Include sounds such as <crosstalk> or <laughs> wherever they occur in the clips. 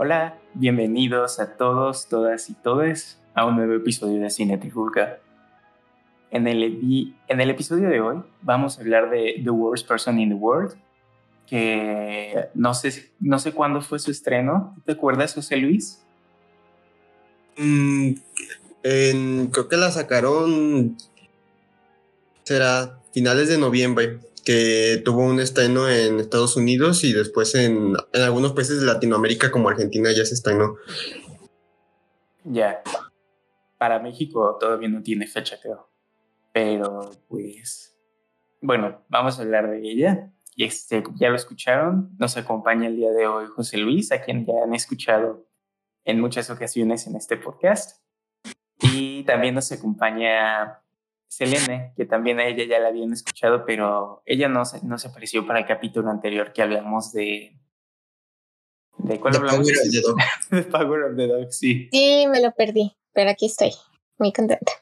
Hola, bienvenidos a todos, todas y todes a un nuevo episodio de Cine Trifulca. En el, en episodio de hoy vamos a hablar de The Worst Person in the World, que no sé, no sé cuándo fue su estreno. ¿Te acuerdas, José Luis? Mm, creo que la sacaron, será finales de noviembre que tuvo un estreno en Estados Unidos y después en, en algunos países de Latinoamérica como Argentina ya se estrenó. Ya. Para México todavía no tiene fecha, creo. Pero pues, bueno, vamos a hablar de ella. Este, ya lo escucharon, nos acompaña el día de hoy José Luis, a quien ya han escuchado en muchas ocasiones en este podcast. Y también nos acompaña Selene, que también a ella ya la habían escuchado, pero ella no se, no se apareció para el capítulo anterior que hablamos de... ¿De cuál hablamos? <laughs> de Power of the Dog, sí. Sí, me lo perdí, pero aquí estoy, muy contenta.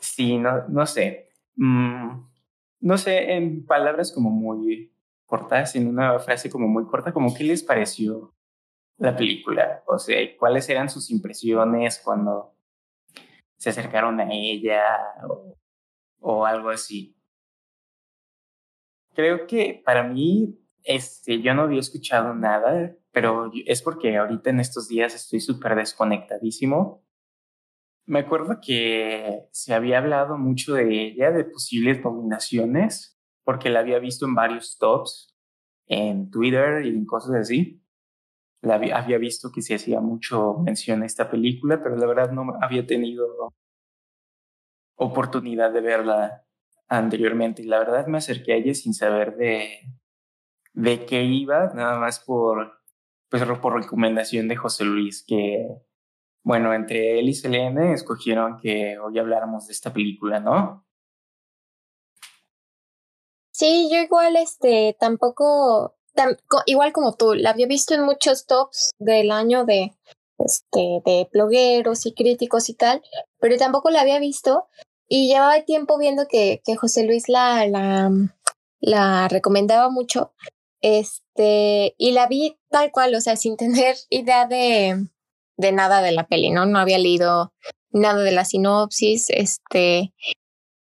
Sí, no, no sé. Mm, no sé, en palabras como muy cortas, en una frase como muy corta, como qué les pareció la película? O sea, ¿cuáles eran sus impresiones cuando se acercaron a ella o, algo así. Creo que para mí, este, yo no había escuchado nada, pero es porque ahorita en estos días estoy súper desconectadísimo. Me acuerdo que se había hablado mucho de ella, de posibles nominaciones, porque la había visto en varios tops, en Twitter y en cosas así había, visto que se hacía mucho mención a esta película, pero la verdad no había tenido oportunidad de verla anteriormente. Y la verdad me acerqué a ella sin saber de, de qué iba, nada más por, pues, por recomendación de José Luis, que, bueno, entre él y Selene escogieron que hoy habláramos de esta película, ¿no? Sí, yo igual, este, tampoco igual como tú, la había visto en muchos tops del año de, este, de blogueros y críticos y tal, pero tampoco la había visto y llevaba tiempo viendo que, que José Luis la, la, la recomendaba mucho. Este, y la vi tal cual, o sea, sin <laughs> tener idea de, de nada de la peli, ¿no? No había leído nada de la sinopsis, este,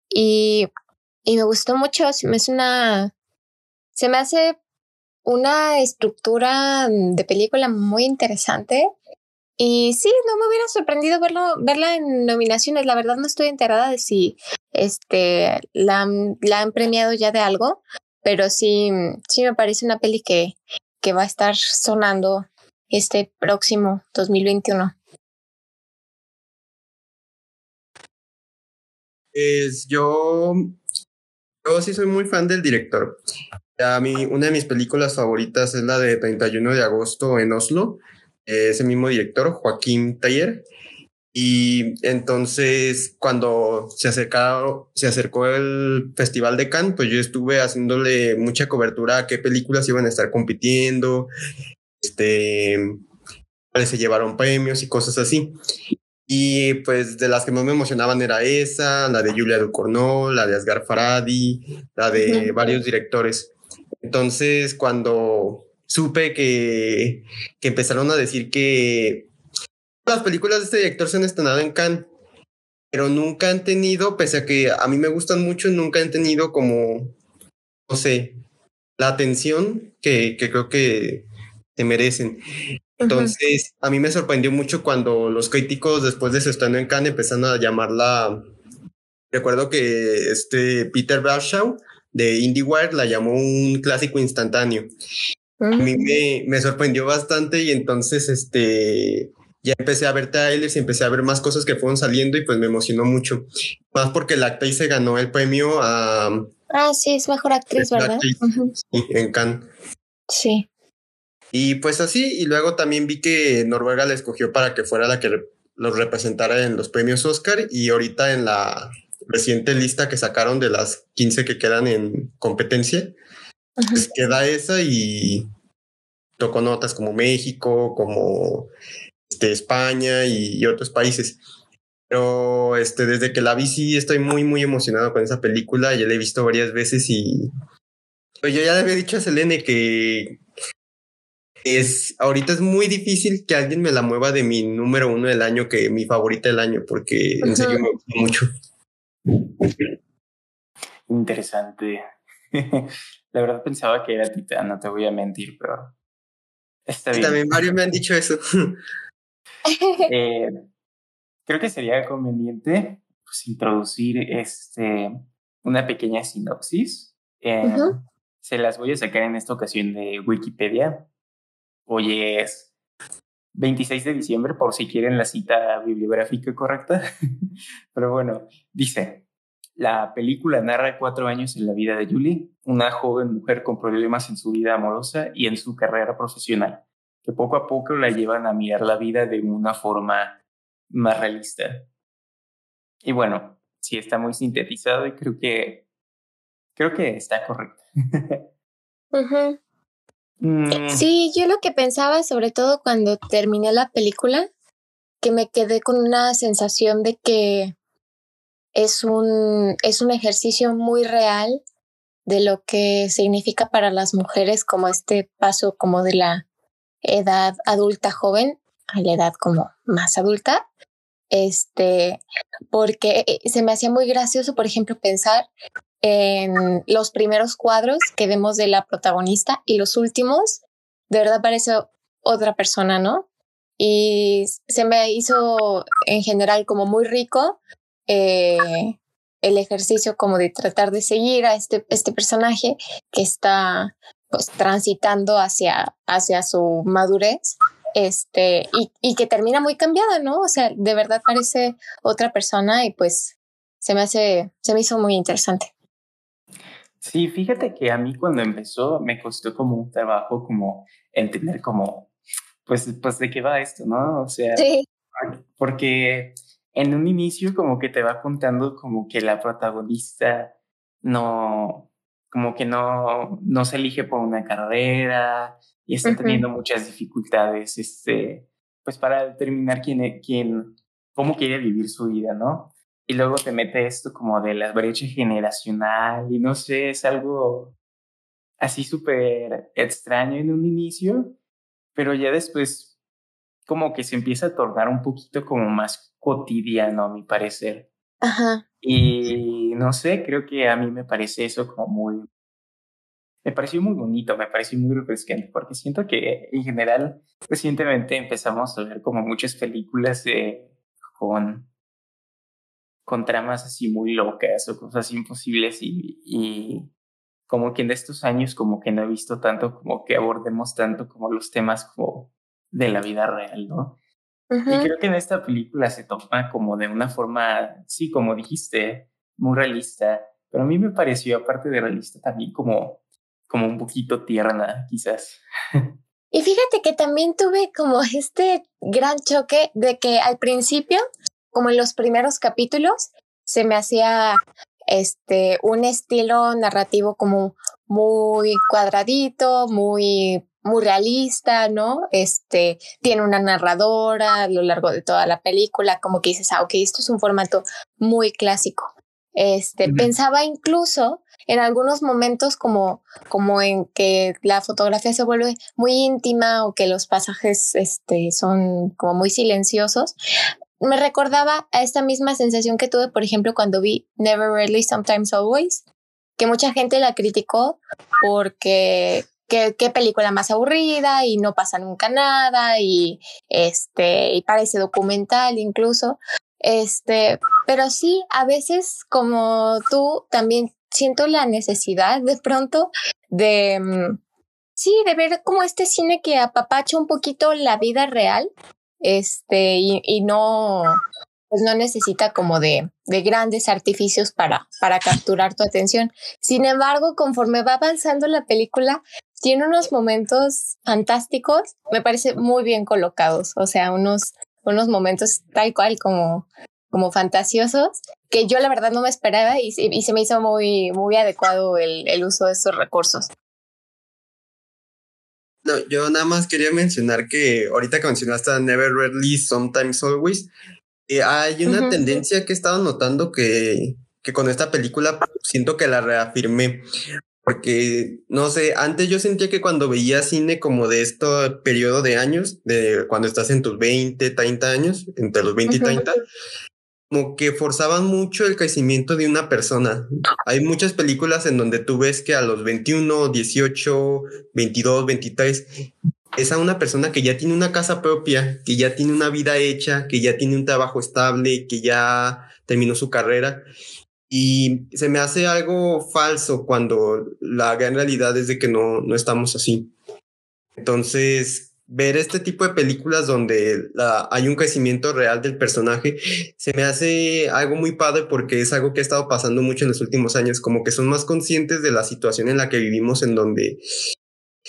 y, y me gustó mucho, es una, se me hace una estructura mm, de película muy interesante. Y sí, no me hubiera sorprendido verlo, verla en nominaciones. La verdad no estoy enterada de si este, la, la han premiado ya de algo, pero sí, sí me parece una peli que, que va a estar sonando este próximo 2021. Es, yo, yo sí soy muy fan del director. A mí, una de mis películas favoritas es la de 31 de agosto en Oslo, ese mismo director, Joaquín Taller. Y entonces, cuando se, acercó, se acercó el Festival de Cannes, pues yo estuve haciéndole mucha cobertura a qué películas iban a estar compitiendo, este, cuáles se llevaron premios y cosas así. Y pues de las que más me emocionaban era esa, la de Julia Ducournau, la de Asghar Faradi, la de varios directores. Entonces, cuando supe que, que empezaron a decir que las películas de este director se han estrenado en Cannes, pero nunca han tenido, pese a que a mí me gustan mucho, nunca han tenido como, no sé, la atención que, que creo que te merecen. Entonces, a mí me sorprendió mucho cuando los críticos después de su estreno en Cannes empezaron a llamarla, recuerdo que este Peter Bradshaw de IndieWire la llamó un clásico instantáneo. A mí mm. me, sorprendió bastante y entonces este ya empecé a ver trailers y empecé a ver más cosas que fueron saliendo y pues me emocionó mucho. Más porque la actriz se ganó el premio a... Ah, sí, es mejor actriz, ¿verdad? en Cannes. Sí. Y pues así, y luego también vi que Noruega la escogió para que fuera la que los representara en los premios Oscar y ahorita en la reciente lista que sacaron de las 15 que quedan en competencia, pues queda esa y tocó notas como México, como este, España y, otros países. Pero este, desde que la vi sí estoy muy, muy emocionado con esa película. Ya la he visto varias veces y pues yo ya le había dicho a Selene que es, ahorita es muy difícil que alguien me la mueva de mi número uno del año que mi favorita del año, porque en serio me gusta mucho. Interesante. <laughs> La verdad pensaba que era Titán, no te voy a mentir, pero está bien. También varios me han dicho eso. <laughs> Eh, creo que sería conveniente pues, introducir este, una pequeña sinopsis. Eh, se las voy a sacar en esta ocasión de Wikipedia. Hoy es 26 de diciembre, por si quieren la cita bibliográfica correcta. <laughs> Pero bueno, dice, la película narra cuatro años en la vida de Julie, una joven mujer con problemas en su vida amorosa y en su carrera profesional, que poco a poco la llevan a mirar la vida de una forma más realista. Y bueno, sí está muy sintetizado y creo que creo que está correcto. <laughs> Mm. Sí, yo lo que pensaba, sobre todo cuando terminé la película, que me quedé con una sensación de que es un, es un ejercicio muy real de lo que significa para las mujeres como este paso como de la edad adulta joven a la edad como más adulta. Este, porque eh, se me hacía muy gracioso, por ejemplo, pensar en los primeros cuadros que vemos de la protagonista y los últimos, de verdad parece otra persona, ¿no? Y se me hizo en general como muy rico eh, el ejercicio como de tratar de seguir a este, este personaje que está pues transitando hacia, hacia su madurez este, y, y que termina muy cambiada, ¿no? O sea, de verdad parece otra persona y pues se me hace, se me hizo muy interesante. Sí, fíjate que a mí cuando empezó me costó como un trabajo como entender como, pues, pues de qué va esto, ¿no? O sea, porque en un inicio como que te va contando como que la protagonista no, como que no, no se elige por una carrera y está teniendo muchas dificultades, este, pues para determinar quién, quién, cómo quiere vivir su vida, ¿no? Y luego te mete esto como de la brecha generacional y no sé, es algo así súper extraño en un inicio, pero ya después como que se empieza a tornar un poquito como más cotidiano, a mi parecer. Ajá. Y no sé, creo que a mí me parece eso como muy... Me pareció muy bonito, me pareció muy refrescante, porque siento que en general recientemente empezamos a ver como muchas películas con, con tramas así muy locas o cosas imposibles y, y como que en estos años como que no he visto tanto como que abordemos tanto como los temas como de la vida real, ¿no? Y creo que en esta película se toma como de una forma, sí, como dijiste, muy realista, pero a mí me pareció, aparte de realista, también como, como un poquito tierna, quizás. <laughs> Y fíjate que también tuve como este gran choque de que al principio, como en los primeros capítulos, se me hacía este un estilo narrativo como muy cuadradito, muy muy realista, ¿no? Este, tiene una narradora a lo largo de toda la película, como que dices, ah, ok, esto es un formato muy clásico. Este, pensaba incluso en algunos momentos como, como en que la fotografía se vuelve muy íntima o que los pasajes, este, son como muy silenciosos. Me recordaba a esta misma sensación que tuve, por ejemplo, cuando vi Never Really, Sometimes Always, que mucha gente la criticó porque qué, película más aburrida y no pasa nunca nada y este y parece documental incluso. Este pero sí a veces como tú también siento la necesidad de pronto de mm, sí de ver como este cine que apapacha un poquito la vida real este y, no pues no necesita como de, de grandes artificios para, para capturar tu atención. Sin embargo, conforme va avanzando la película, tiene unos momentos fantásticos, me parece muy bien colocados, o sea, unos, unos momentos tal cual como, como fantasiosos, que yo la verdad no me esperaba y, y se me hizo muy, muy adecuado el, el uso de estos recursos. No, yo nada más quería mencionar que ahorita que mencionaste Never Rarely, Sometimes Always, eh, hay una tendencia que he estado notando que, que con esta película siento que la reafirmé. porque, no sé, antes yo sentía que cuando veía cine como de este periodo de años, de cuando estás en tus 20, 30 años, entre los 20 y 30, como que forzaban mucho el crecimiento de una persona. Hay muchas películas en donde tú ves que a los 21, 18, 22, 23 es a una persona que ya tiene una casa propia, que ya tiene una vida hecha, que ya tiene un trabajo estable, que ya terminó su carrera. Y se me hace algo falso cuando la gran realidad es de que no, no estamos así. Entonces, ver este tipo de películas donde hay un crecimiento real del personaje se me hace algo muy padre porque es algo que ha estado pasando mucho en los últimos años, como que son más conscientes de la situación en la que vivimos, en donde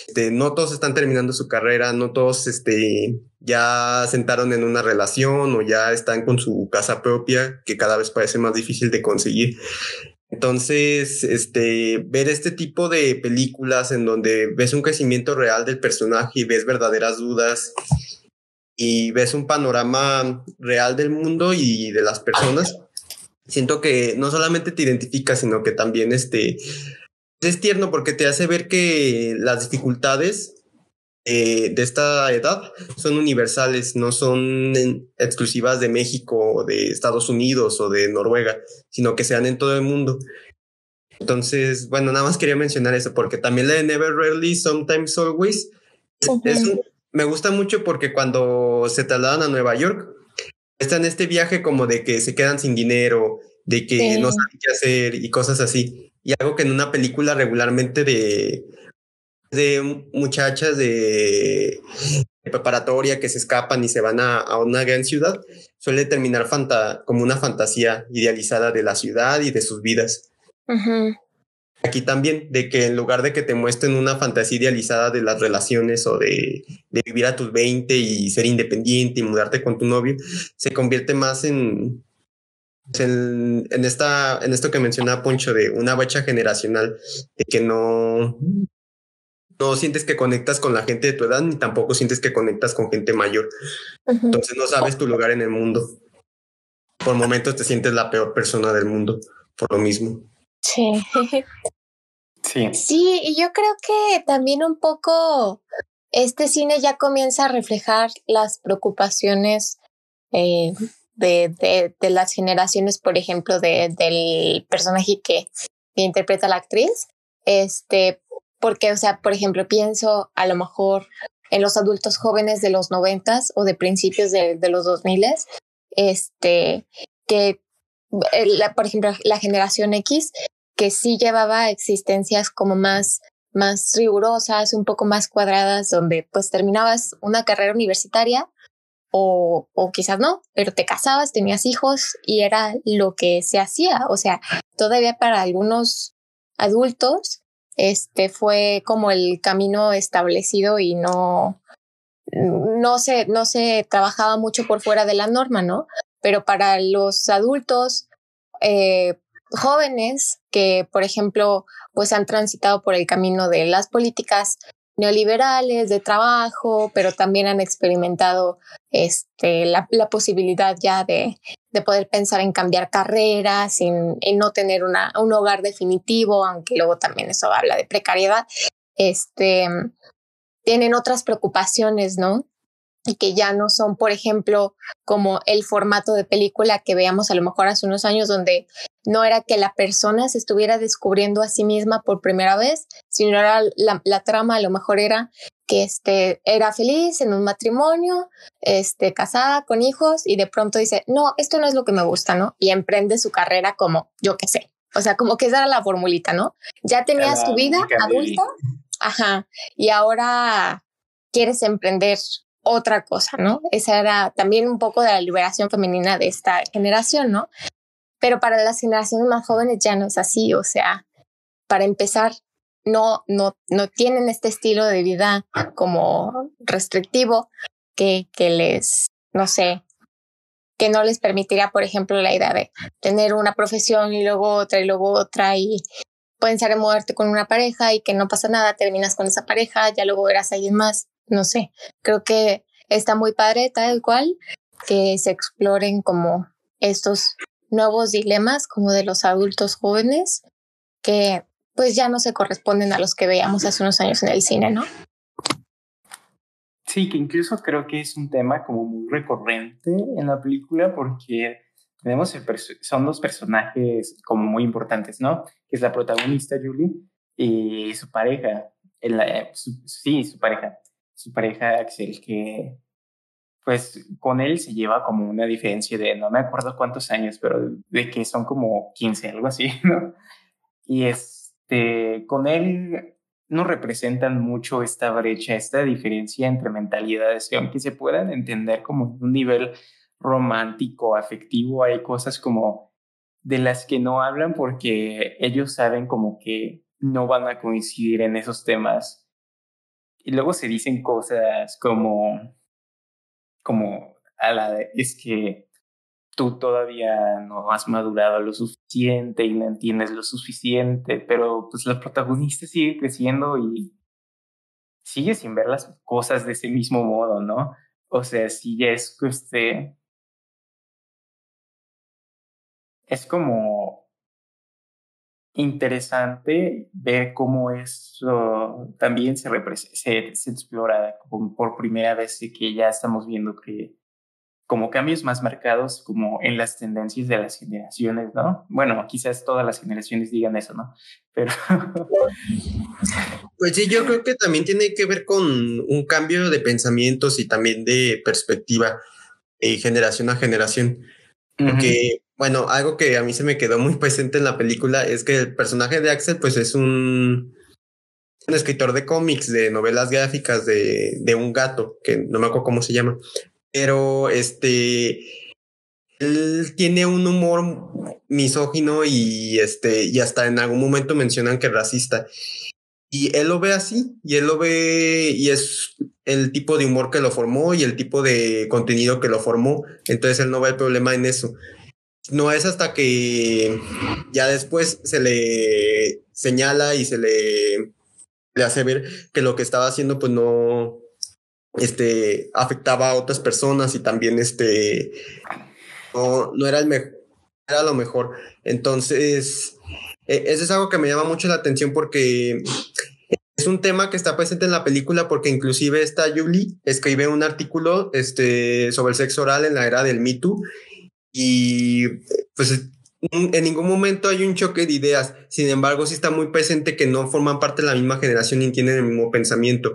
este, no todos están terminando su carrera, no todos este, ya sentaron en una relación o ya están con su casa propia, que cada vez parece más difícil de conseguir. Entonces, este, ver este tipo de películas en donde ves un crecimiento real del personaje y ves verdaderas dudas y ves un panorama real del mundo y de las personas, siento que no solamente te identificas, sino que también este, es tierno porque te hace ver que las dificultades eh, de esta edad son universales, no son exclusivas de México o de Estados Unidos o de Noruega, sino que sean en todo el mundo. Entonces, bueno, nada más quería mencionar eso porque también la de Never Rarely, Sometimes Always, me gusta mucho porque cuando se trasladan a Nueva York, están en este viaje como de que se quedan sin dinero, de que no saben qué hacer y cosas así. Y algo que en una película regularmente de, de muchachas de, preparatoria que se escapan y se van a, una gran ciudad, suele terminar como una fantasía idealizada de la ciudad y de sus vidas. Aquí también, de que en lugar de que te muestren una fantasía idealizada de las relaciones o de, de vivir a tus 20 y ser independiente y mudarte con tu novio, se convierte más en, en, esta, en esto que mencionaba Poncho de una bacha generacional, de que no, no sientes que conectas con la gente de tu edad, ni tampoco sientes que conectas con gente mayor. Entonces no sabes tu lugar en el mundo. Por momentos te sientes la peor persona del mundo, por lo mismo. Sí. Sí. Sí, y yo creo que también un poco este cine ya comienza a reflejar las preocupaciones eh, de, de, las generaciones, por ejemplo, de, del personaje que, interpreta la actriz. Este, porque, o sea, por ejemplo, pienso a lo mejor en los adultos jóvenes de los noventas o de principios de, los dos miles, este, que, eh, la, por ejemplo, la generación X, que sí llevaba existencias como más más rigurosas, un poco más cuadradas, donde pues terminabas una carrera universitaria o, o quizás no, pero te casabas, tenías hijos y era lo que se hacía. O sea, todavía para algunos adultos, este fue como el camino establecido y no, no se, no se trabajaba mucho por fuera de la norma, ¿no? Pero para los adultos eh, jóvenes que, por ejemplo, pues han transitado por el camino de las políticas neoliberales de trabajo, pero también han experimentado este, la, posibilidad ya de, de, poder pensar en cambiar carreras, en, en no tener una, un hogar definitivo, aunque luego también eso habla de precariedad. Este, tienen otras preocupaciones, ¿no? Y que ya no son, por ejemplo, como el formato de película que veíamos a lo mejor hace unos años, donde no era que la persona se estuviera descubriendo a sí misma por primera vez, sino era la, la trama, a lo mejor era que este, era feliz en un matrimonio, este, casada con hijos y de pronto dice, no, esto no es lo que me gusta, ¿no? Y emprende su carrera como, yo qué sé, o sea, como que esa era la formulita, ¿no? Ya tenías tu vida adulta, ajá, y ahora quieres emprender otra cosa, ¿no? Esa era también un poco de la liberación femenina de esta generación, ¿no? Pero para las generaciones más jóvenes ya no es así, o sea, para empezar, no, no, no tienen este estilo de vida como restrictivo que, que les, no sé, que no les permitiría, por ejemplo, la idea de tener una profesión y luego otra y luego otra y pensar en moverte con una pareja y que no pasa nada, te terminas con esa pareja, ya luego verás a alguien más no sé, creo que está muy padre tal cual que se exploren como estos nuevos dilemas como de los adultos jóvenes que pues ya no se corresponden a los que veíamos hace unos años en el cine, ¿no? Sí, que incluso creo que es un tema como muy recurrente en la película porque tenemos son dos personajes como muy importantes, ¿no? Que es la protagonista Julie y su pareja, sí, su pareja, su pareja Axel, que pues con él se lleva como una diferencia de, no me acuerdo cuántos años, pero de que son como 15, algo así, <laughs> ¿no? Y este, con él no representan mucho esta brecha, esta diferencia entre mentalidades, que aunque se puedan entender como un nivel romántico, afectivo, hay cosas como de las que no hablan porque ellos saben como que no van a coincidir en esos temas. Y luego se dicen cosas como, como a la es que tú todavía no has madurado lo suficiente y no entiendes lo suficiente, pero pues la protagonista sigue creciendo y sigue sin ver las cosas de ese mismo modo, ¿no? O sea, si ya es este, es como interesante ver cómo eso también se, se, se explora por primera vez y que ya estamos viendo que como cambios más marcados como en las tendencias de las generaciones, ¿no? Bueno, quizás todas las generaciones digan eso, ¿no? Pero... Pues sí, yo creo que también tiene que ver con un cambio de pensamientos y también de perspectiva eh, generación a generación. Porque bueno, algo que a mí se me quedó muy presente en la película es que el personaje de Axel, pues es un, escritor de cómics, de novelas gráficas de, de, un gato, que no me acuerdo cómo se llama. Pero este, él tiene un humor misógino y este, y hasta en algún momento mencionan que es racista. Y él lo ve así, y él lo ve, y es el tipo de humor que lo formó y el tipo de contenido que lo formó. Entonces él no ve el problema en eso no es hasta que ya después se le señala y se le, le hace ver que lo que estaba haciendo pues no este afectaba a otras personas y también este no, no era el mejor era lo mejor. Entonces e, eso es algo que me llama mucho la atención porque es un tema que está presente en la película porque inclusive esta Julie escribe un artículo este, sobre el sexo oral en la era del Me Too y pues en ningún momento hay un choque de ideas. Sin embargo, sí está muy presente que no forman parte de la misma generación ni tienen el mismo pensamiento.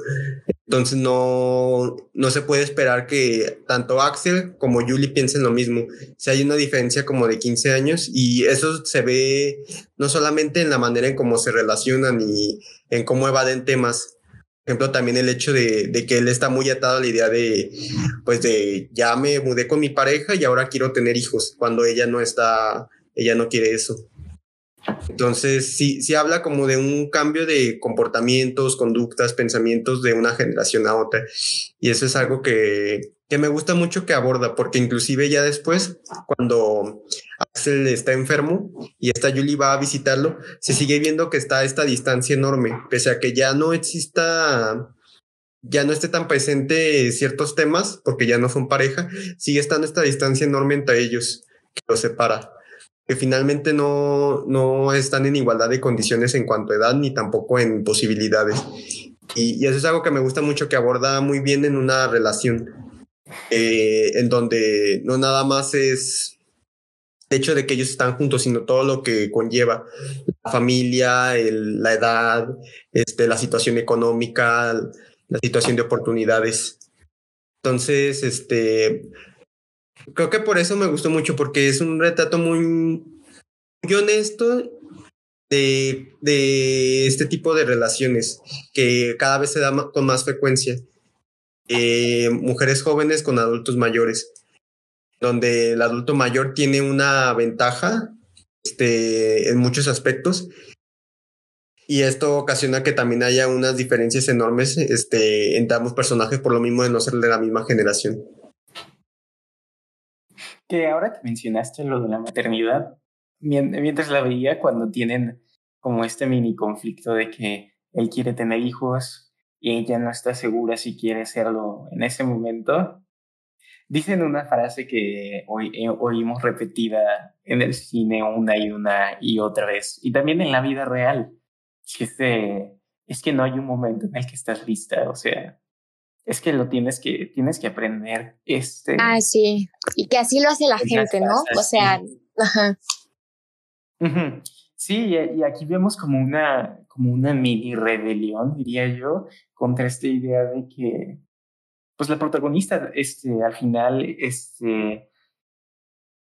Entonces no, no se puede esperar que tanto Axel como Julie piensen lo mismo. Si hay una diferencia como de 15 años y eso se ve no solamente en la manera en cómo se relacionan y en cómo evaden temas, ejemplo, también el hecho de, de, que él está muy atado a la idea de, pues de, ya me mudé con mi pareja y ahora quiero tener hijos, cuando ella no está, ella no quiere eso. Entonces, sí, sí habla como de un cambio de comportamientos, conductas, pensamientos de una generación a otra. Y eso es algo que, que me gusta mucho que aborda, porque inclusive ya después, cuando Axel está enfermo y esta Julie va a visitarlo, se sigue viendo que está a esta distancia enorme, pese a que ya no exista, ya no esté tan presente ciertos temas, porque ya no son pareja, sigue estando esta distancia enorme entre ellos que los separa que finalmente no, no están en igualdad de condiciones en cuanto a edad ni tampoco en posibilidades. Y, y eso es algo que me gusta mucho, que aborda muy bien en una relación, eh, en donde no nada más es el hecho de que ellos están juntos, sino todo lo que conlleva la familia, el, la edad, este, la situación económica, la situación de oportunidades. Entonces, este, creo que por eso me gustó mucho, porque es un retrato muy, muy honesto de, de, este tipo de relaciones que cada vez se da con más frecuencia. Eh, mujeres jóvenes con adultos mayores donde el adulto mayor tiene una ventaja este, en muchos aspectos. Y esto ocasiona que también haya unas diferencias enormes este, entre ambos personajes por lo mismo de no ser de la misma generación. Que ahora que mencionaste lo de la maternidad, mientras la veía cuando tienen como este mini conflicto de que él quiere tener hijos y ella no está segura si quiere hacerlo en ese momento, Dicen una frase que hoy, eh, oímos repetida en el cine una y una y otra vez, y también en la vida real, es, es que no hay un momento en el que estás lista, o sea, es que lo tienes que, tienes que aprender. Este, ah, sí, y que así lo hace la gente, ¿no? O sea, ajá. Sí, y aquí vemos como una, como una mini rebelión, diría yo, contra esta idea de que, pues la protagonista, este, al final, este,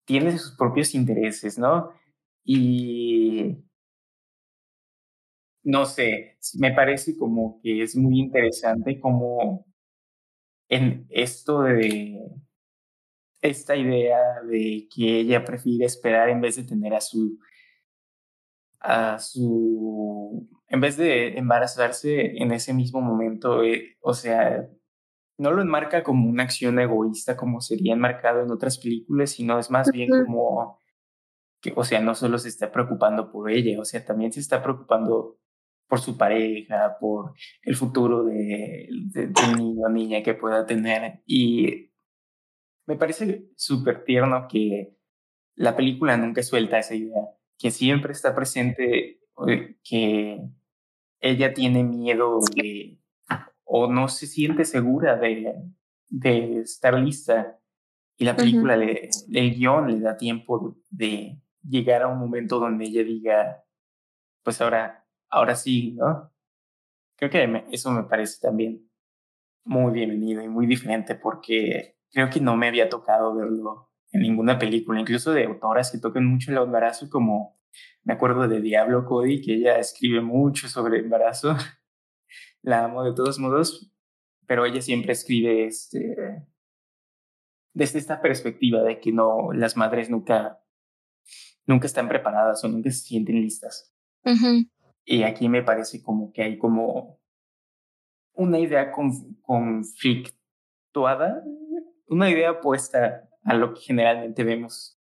tiene sus propios intereses, ¿no? Y no sé, me parece como que es muy interesante como en esto de esta idea de que ella prefiere esperar en vez de tener a su a su en vez de embarazarse en ese mismo momento, eh, o sea, no lo enmarca como una acción egoísta como sería enmarcado en otras películas, sino es más bien como que, o sea, no solo se está preocupando por ella, o sea, también se está preocupando por su pareja, por el futuro de, de, niño o niña que pueda tener. Y me parece súper tierno que la película nunca suelta esa idea, que siempre está presente, eh, que ella tiene miedo de o no se siente segura de, de estar lista y la película, le, el guion le da tiempo de llegar a un momento donde ella diga, pues ahora, ahora sí, ¿no? Creo que eso me parece también muy bienvenido y muy diferente porque creo que no me había tocado verlo en ninguna película, incluso de autoras que toquen mucho el embarazo, como me acuerdo de Diablo Cody, que ella escribe mucho sobre embarazo <laughs> la amo de todos modos, pero ella siempre escribe este, desde esta perspectiva de que no, las madres nunca, nunca están preparadas o nunca se sienten listas. Y aquí me parece como que hay como una idea conflictuada, una idea opuesta a lo que generalmente vemos.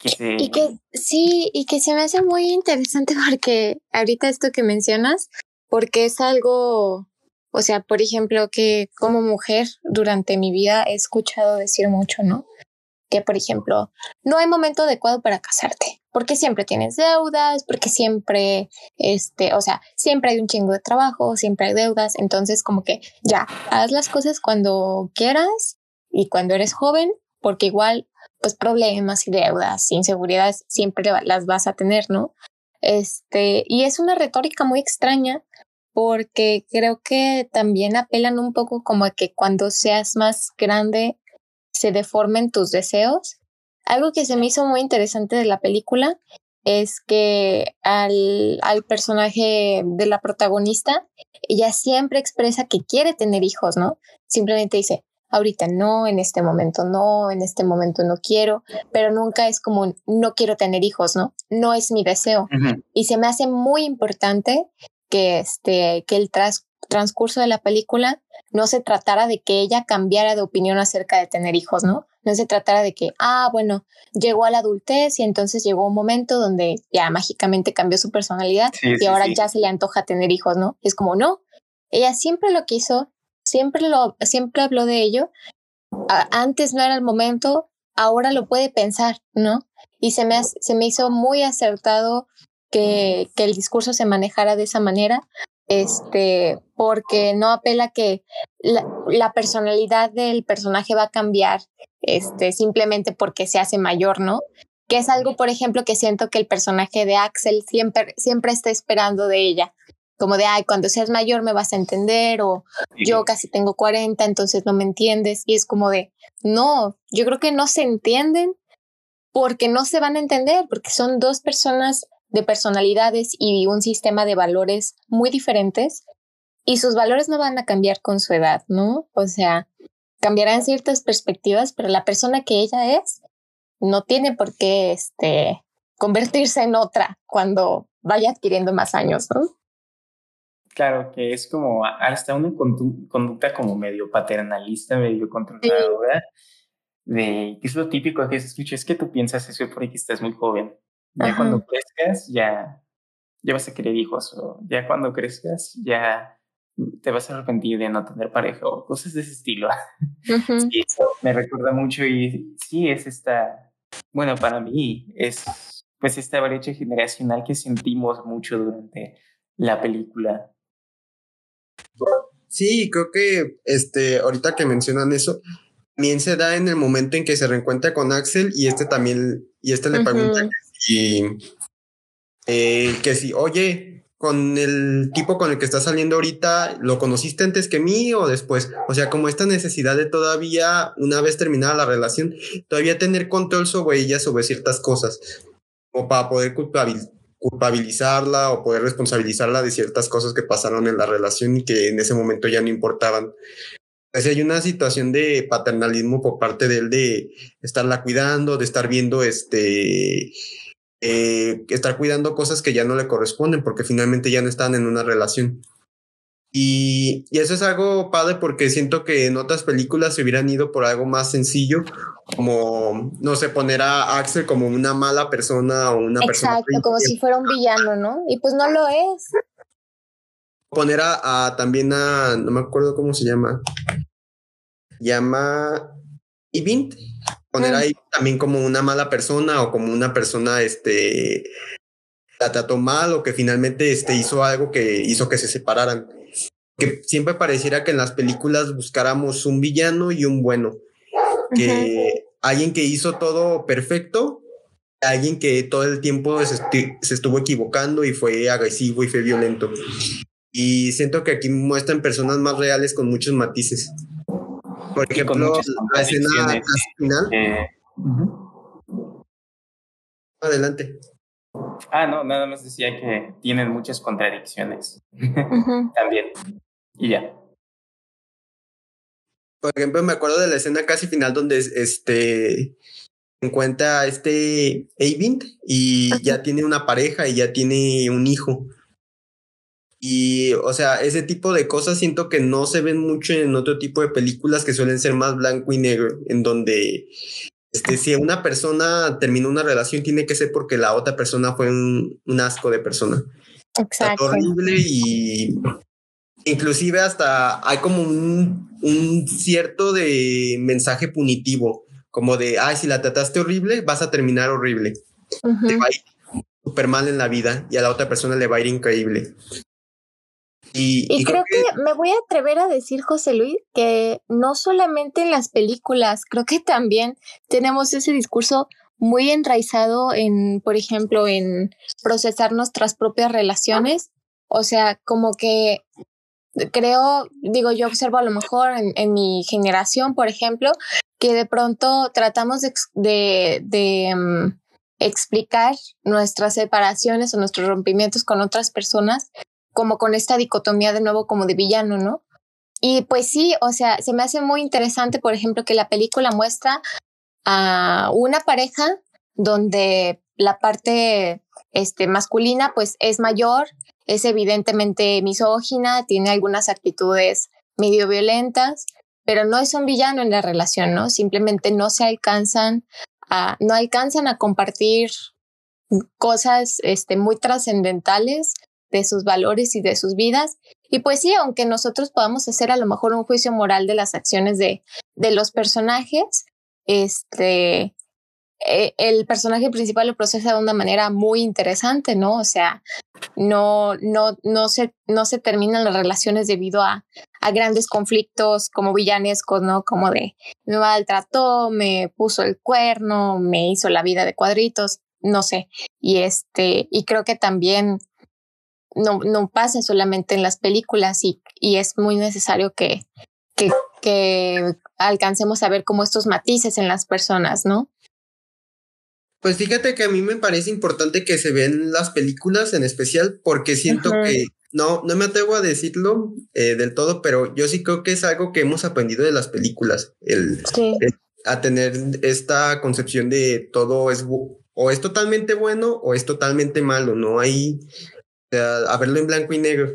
Que Y que sí, y que se me hace muy interesante <laughs> porque ahorita esto que mencionas, porque es algo, o sea, por ejemplo, que como mujer durante mi vida he escuchado decir mucho, ¿no? Que, por ejemplo, no hay momento adecuado para casarte, porque siempre tienes deudas, porque siempre, este, o sea, siempre hay un chingo de trabajo, siempre hay deudas, entonces como que ya, haz las cosas cuando quieras y cuando eres joven, porque igual, pues problemas y deudas, inseguridades siempre las vas a tener, ¿no? Este, y es una retórica muy extraña porque creo que también apelan un poco como a que cuando seas más grande se deformen tus deseos. Algo que se me hizo muy interesante de la película es que al, al personaje de la protagonista, ella siempre expresa que quiere tener hijos, ¿no? Simplemente dice, ahorita no, en este momento no, en este momento no quiero, pero nunca es como no quiero tener hijos, ¿no? No es mi deseo. Y se me hace muy importante que, este, que el transcurso de la película no se tratara de que ella cambiara de opinión acerca de tener hijos, ¿no? No se tratara de que, ah, bueno, llegó a la adultez y entonces llegó un momento donde ya mágicamente cambió su personalidad y ahora ya se le antoja tener hijos, ¿no? Es como, no, ella siempre lo quiso, siempre lo, siempre habló de ello. antes no era el momento, ahora lo puede pensar, ¿no? Y se me, se me hizo muy acertado que, que el discurso se manejara de esa manera, este, porque no apela que la, la, personalidad del personaje va a cambiar, este, simplemente porque se hace mayor, ¿no? Que es algo, por ejemplo, que siento que el personaje de Axel siempre, siempre está esperando de ella, como de, ay, cuando seas mayor me vas a entender, o yo casi tengo 40, entonces no me entiendes, y es como de, no, yo creo que no se entienden porque no se van a entender, porque son dos personas de personalidades y un sistema de valores muy diferentes y sus valores no van a cambiar con su edad, ¿no? O sea, cambiarán ciertas perspectivas, pero la persona que ella es no tiene por qué este, convertirse en otra cuando vaya adquiriendo más años, ¿no? Claro, que es como hasta una conducta como medio paternalista, medio controladora, de que es lo típico que se escucha, es que tú piensas eso porque estás muy joven. Ya cuando crezcas, ya, ya vas a querer hijos, o ya cuando crezcas, ya te vas a arrepentir de no tener pareja, o cosas de ese estilo. sí, eso me recuerda mucho y sí, es esta, bueno, para mí es pues esta brecha generacional que sentimos mucho durante la película. Sí, creo que este, ahorita que mencionan eso, también se da en el momento en que se reencuentra con Axel y este también, y este le pregunta y eh, que si, oye, con el tipo con el que está saliendo ahorita, ¿lo conociste antes que mí o después? O sea, como esta necesidad de todavía, una vez terminada la relación, todavía tener control sobre ella, sobre ciertas cosas, o para poder culpabilizarla o poder responsabilizarla de ciertas cosas que pasaron en la relación y que en ese momento ya no importaban. Pues hay una situación de paternalismo por parte de él de estarla cuidando, de estar viendo este eh, estar cuidando cosas que ya no le corresponden porque finalmente ya no están en una relación. Y, y, eso es algo padre porque siento que en otras películas se hubieran ido por algo más sencillo, como, no sé, poner a Axel como una mala persona o una persona. Exacto, como si fuera un villano, ¿no? Y pues no lo es. Poner a, a también a, no me acuerdo cómo se llama, llama Ivint, poner ahí también como una mala persona o como una persona, este, la trató mal o que finalmente este, hizo algo que hizo que se separaran. Que siempre pareciera que en las películas buscáramos un villano y un bueno. Que alguien que hizo todo perfecto, alguien que todo el tiempo se, se estuvo equivocando y fue agresivo y fue violento. Y siento que aquí muestran personas más reales con muchos matices. Por ejemplo, la escena final. Adelante. Ah, no, nada más decía que tienen muchas contradicciones. <laughs> También. Y ya. Por ejemplo, me acuerdo de la escena casi final donde este encuentra este Eivind y ya tiene una pareja y ya tiene un hijo. Y, o sea, ese tipo de cosas siento que no se ven mucho en otro tipo de películas que suelen ser más blanco y negro, en donde este, si una persona terminó una relación, tiene que ser porque la otra persona fue un, asco de persona. Exacto. horrible y inclusive hasta hay como un, un cierto de mensaje punitivo, como de, ay, si la trataste horrible, vas a terminar horrible. Te va a ir súper mal en la vida y a la otra persona le va a ir increíble. Y, creo, que, me voy a atrever a decir, José Luis, que no solamente en las películas, creo que también tenemos ese discurso muy enraizado en, por ejemplo, en procesar nuestras propias relaciones. O sea, como que creo, digo, yo observo a lo mejor en, mi generación, por ejemplo, que de pronto tratamos de, de, mm, explicar nuestras separaciones o nuestros rompimientos con otras personas como con esta dicotomía de nuevo como de villano, ¿no? Y pues sí, o sea, se me hace muy interesante, por ejemplo, que la película muestra a una pareja donde la parte este, masculina pues es mayor, es evidentemente misógina, tiene algunas actitudes medio violentas, pero no es un villano en la relación, ¿no? Simplemente no se alcanzan a, no alcanzan a compartir cosas este, muy trascendentales de sus valores y de sus vidas. Y pues sí, aunque nosotros podamos hacer a lo mejor un juicio moral de las acciones de, de los personajes, este, eh, el personaje principal lo procesa de una manera muy interesante, ¿no? O sea, no, no, no, se, no se terminan las relaciones debido a, a grandes conflictos como villanescos, ¿no? Como de me maltrató, me puso el cuerno, me hizo la vida de cuadritos, no sé. Y este, y creo que también no, no pasa solamente en las películas y, y es muy necesario que, que, que alcancemos a ver como estos matices en las personas, ¿no? Pues fíjate que a mí me parece importante que se vean las películas en especial porque siento que no, no me atrevo a decirlo eh, del todo, pero yo sí creo que es algo que hemos aprendido de las películas, el, a tener esta concepción de todo es o es totalmente bueno o es totalmente malo, no hay a verlo en blanco y negro.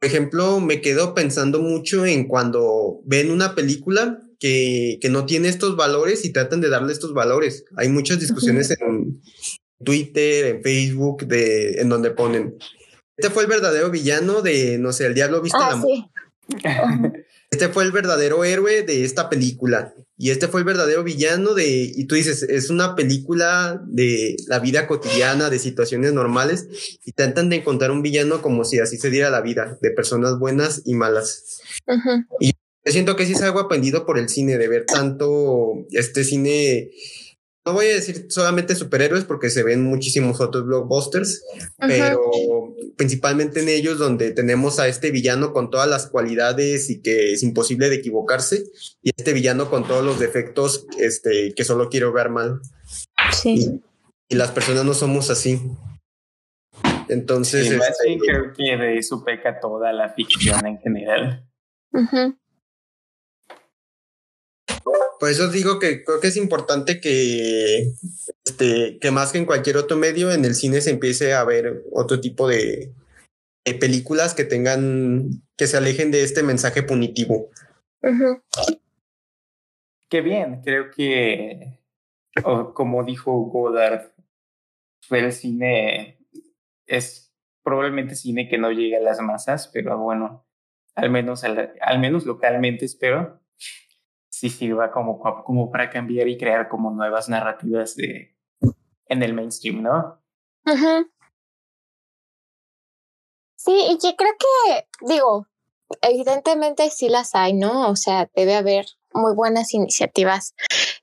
Por ejemplo, me quedo pensando mucho en cuando ven una película que, que no tiene estos valores y tratan de darle estos valores. Hay muchas discusiones en Twitter, en Facebook, de, en donde ponen, este fue el verdadero villano de, no sé, el diablo viste ah, la sí. <laughs> Este fue el verdadero héroe de esta película. Y este fue el verdadero villano de, y tú dices, es una película de la vida cotidiana, de situaciones normales, y tratan de encontrar un villano como si así se diera la vida, de personas buenas y malas. Y yo siento que sí es algo aprendido por el cine, de ver tanto este cine no voy a decir solamente superhéroes porque se ven muchísimos otros blockbusters, pero principalmente en ellos donde tenemos a este villano con todas las cualidades y que es imposible de equivocarse y este villano con todos los defectos este, que solo quiero ver mal. Sí. Y, las personas no somos así. Entonces... Sí, este, creo que de eso peca toda la ficción en general. Por eso digo que creo que es importante que, este, que más que en cualquier otro medio, en el cine se empiece a ver otro tipo de, películas que tengan, que se alejen de este mensaje punitivo. Qué bien, creo que, como dijo Godard, el cine es probablemente cine que no llegue a las masas, pero bueno, al menos, al menos localmente espero sí sirva como, como para cambiar y crear como nuevas narrativas de, en el mainstream, ¿no? Sí, y yo creo que, digo, evidentemente sí las hay, ¿no? O sea, debe haber muy buenas iniciativas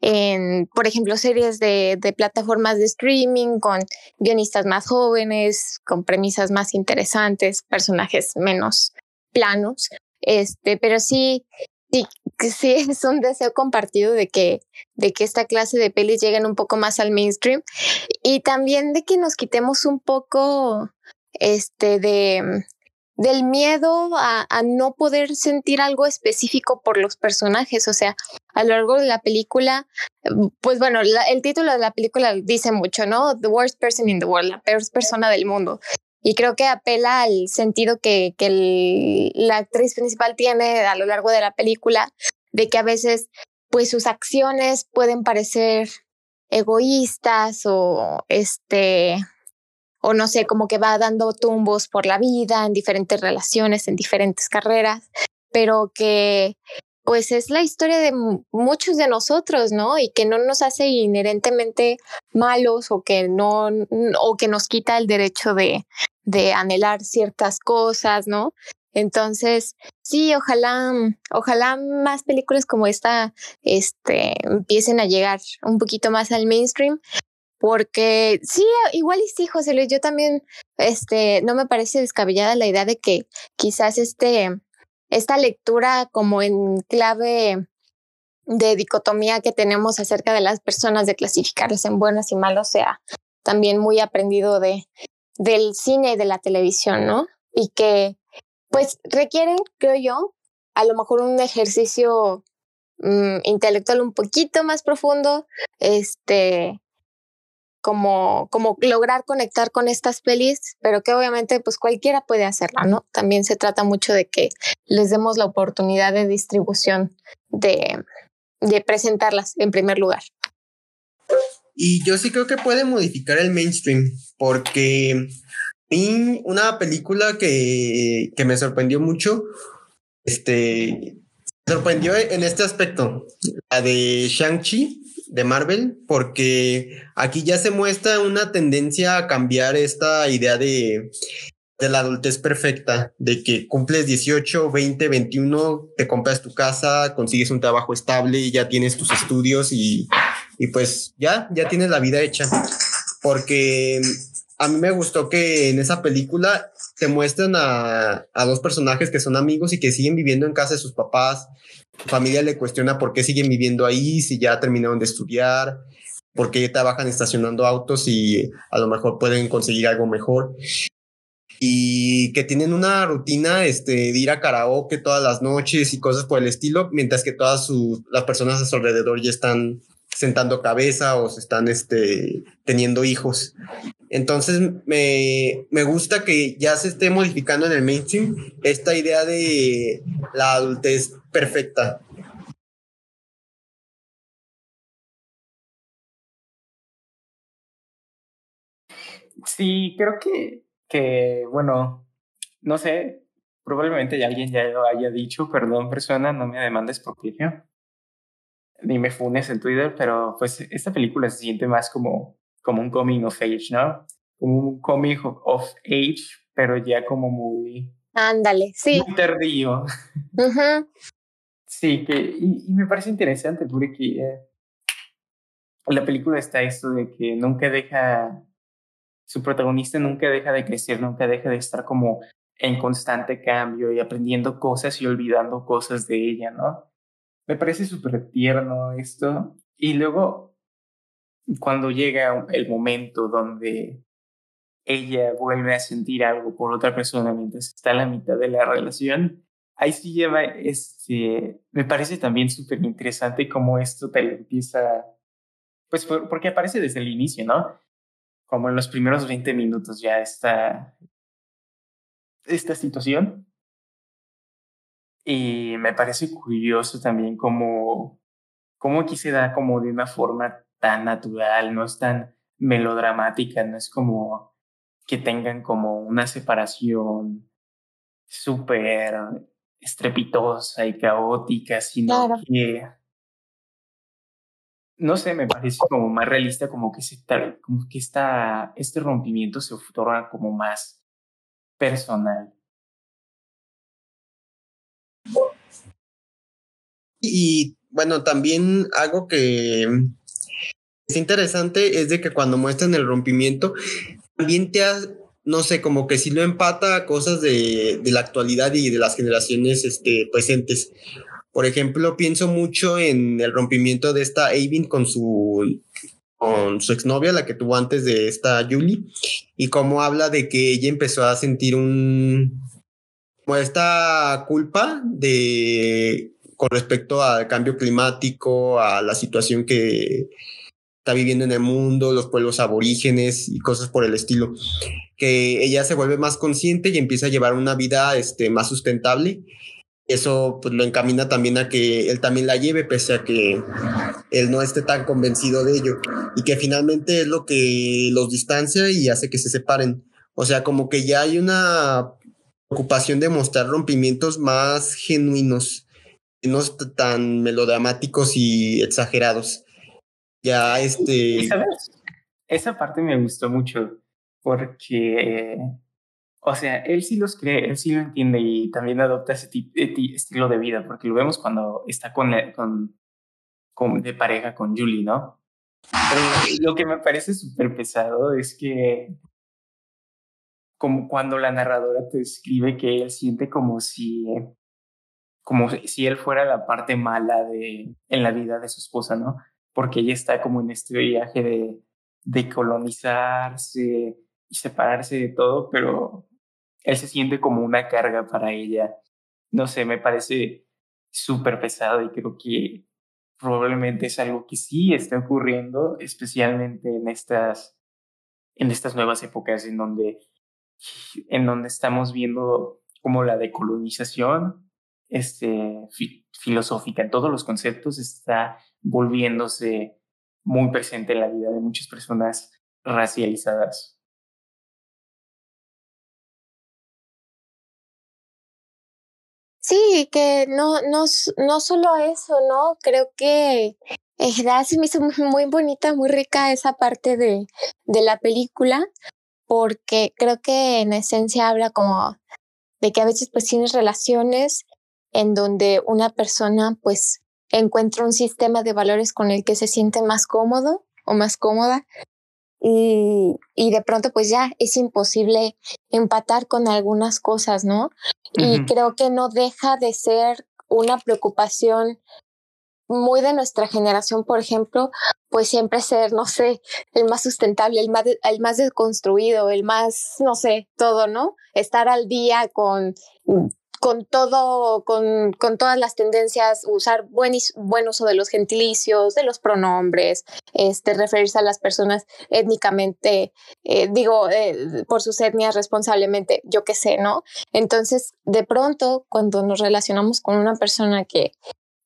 en, por ejemplo, series de, de, plataformas de streaming con guionistas más jóvenes, con premisas más interesantes, personajes menos planos. Este, pero sí, Sí, sí, <laughs> es un deseo compartido de que, de que esta clase de pelis lleguen un poco más al mainstream y también de que nos quitemos un poco este de del miedo a, a, no poder sentir algo específico por los personajes. O sea, a lo largo de la película, pues bueno, el título de la película dice mucho, ¿no? The worst person in the world, la peor persona del mundo. Y creo que apela al sentido que, la actriz principal tiene a lo largo de la película, de que a veces pues sus acciones pueden parecer egoístas o este o no sé, como que va dando tumbos por la vida en diferentes relaciones, en diferentes carreras, pero que pues es la historia de muchos de nosotros, ¿no? Y que no nos hace inherentemente malos o que no, o que nos quita el derecho de, de anhelar ciertas cosas, ¿no? Entonces, sí, ojalá, ojalá más películas como esta, este, empiecen a llegar un poquito más al mainstream, porque sí, igual y sí, José Luis, yo también, este, no me parece descabellada la idea de que quizás este, esta lectura como en clave de dicotomía que tenemos acerca de las personas, de clasificarlas en buenas y malos, sea también muy aprendido de, del cine y de la televisión, ¿no? Y que pues requieren, creo yo, a lo mejor un ejercicio mm, intelectual un poquito más profundo, este, como, como lograr conectar con estas pelis, pero que obviamente pues cualquiera puede hacerla, ¿no? También se trata mucho de que les demos la oportunidad de distribución de, de presentarlas en primer lugar. Y yo sí creo que puede modificar el mainstream, porque una película que, que me sorprendió mucho, este, sorprendió en este aspecto, la de Shang-Chi, de Marvel, porque aquí ya se muestra una tendencia a cambiar esta idea de, de la adultez perfecta, de que cumples 18, 20, 21, te compras tu casa, consigues un trabajo estable ya tienes tus estudios y, y pues ya, ya tienes la vida hecha. Porque a mí me gustó que en esa película te muestran a, a, dos personajes que son amigos y que siguen viviendo en casa de sus papás. Su familia le cuestiona por qué siguen viviendo ahí, si ya terminaron de estudiar, por qué trabajan estacionando autos y a lo mejor pueden conseguir algo mejor. Y que tienen una rutina este, de ir a karaoke todas las noches y cosas por el estilo, mientras que todas sus, las personas a su alrededor ya están sentando cabeza o se están este, teniendo hijos. Entonces me, me, gusta que ya se esté modificando en el mainstream esta idea de la adultez perfecta. Sí, creo que, que, bueno, no sé, probablemente alguien ya lo haya dicho, perdón persona, no me demandes propio. Ni me funes en Twitter, pero pues esta película se siente más como, como un coming of age, ¿no? Como un coming of age, pero ya como muy... Ándale, sí. Muy tardío. Sí, que, y, me parece interesante porque eh, la película está esto de que nunca deja, su protagonista nunca deja de crecer, nunca deja de estar como en constante cambio y aprendiendo cosas y olvidando cosas de ella, ¿no? Me parece súper tierno esto. Y luego, cuando llega el momento donde ella vuelve a sentir algo por otra persona mientras está a la mitad de la relación, ahí sí lleva, este, me parece también súper interesante cómo esto te empieza, pues porque aparece desde el inicio, ¿no? Como en los primeros 20 minutos ya está esta situación y me parece curioso también cómo, cómo aquí se da como de una forma tan natural, no es tan melodramática, no es como que tengan como una separación súper estrepitosa y caótica, sino que no sé, me parece como más realista, como que se como que esta, este rompimiento se torna como más personal. Y bueno, también algo que es interesante es de que cuando muestran el rompimiento, también te no sé, como que sí lo empata a cosas de, de la actualidad y de las generaciones este, presentes. Por ejemplo, pienso mucho en el rompimiento de esta Avin con su con su exnovia, la que tuvo antes de esta Julie, y cómo habla de que ella empezó a sentir un como esta culpa de con respecto al cambio climático, a la situación que está viviendo en el mundo, los pueblos aborígenes y cosas por el estilo, que ella se vuelve más consciente y empieza a llevar una vida este, más sustentable. Eso pues, lo encamina también a que él también la lleve, pese a que él no esté tan convencido de ello. Y que finalmente es lo que los distancia y hace que se separen. O sea, como que ya hay una preocupación de mostrar rompimientos más genuinos no tan melodramáticos y exagerados. Ya este... Esa parte me gustó mucho porque, o sea, él sí los cree, él sí lo entiende y también adopta ese estilo de vida, porque lo vemos cuando está con, con, de pareja con Julie, ¿no? Lo que me parece súper pesado es que como cuando la narradora te escribe que él siente como si como si él fuera la parte mala de, en la vida de su esposa, ¿no? Porque ella está como en este viaje de, de colonizarse y separarse de todo, pero él se siente como una carga para ella. No sé, me parece súper pesado y creo que probablemente es algo que sí está ocurriendo, especialmente en estas, en estas nuevas épocas en donde, en donde estamos viendo como la decolonización este, filosófica en todos los conceptos está volviéndose muy presente en la vida de muchas personas racializadas. Sí, que no, no, no solo eso, ¿no? Creo que en se me hizo muy bonita, muy rica esa parte de, de la película, porque creo que en esencia habla como de que a veces pues tienes relaciones en donde una persona pues encuentra un sistema de valores con el que se siente más cómodo o más cómoda y, y de pronto pues ya es imposible empatar con algunas cosas, ¿no? Y creo que no deja de ser una preocupación muy de nuestra generación, por ejemplo, pues siempre ser, no sé, el más sustentable, el más, el más desconstruido, el más, no sé, todo, ¿no? Estar al día con con todo, con, con, todas las tendencias, usar buen, buen uso de los gentilicios, de los pronombres, este, referirse a las personas étnicamente, eh, digo, eh, por sus etnias responsablemente, yo qué sé, ¿no? Entonces, de pronto, cuando nos relacionamos con una persona que,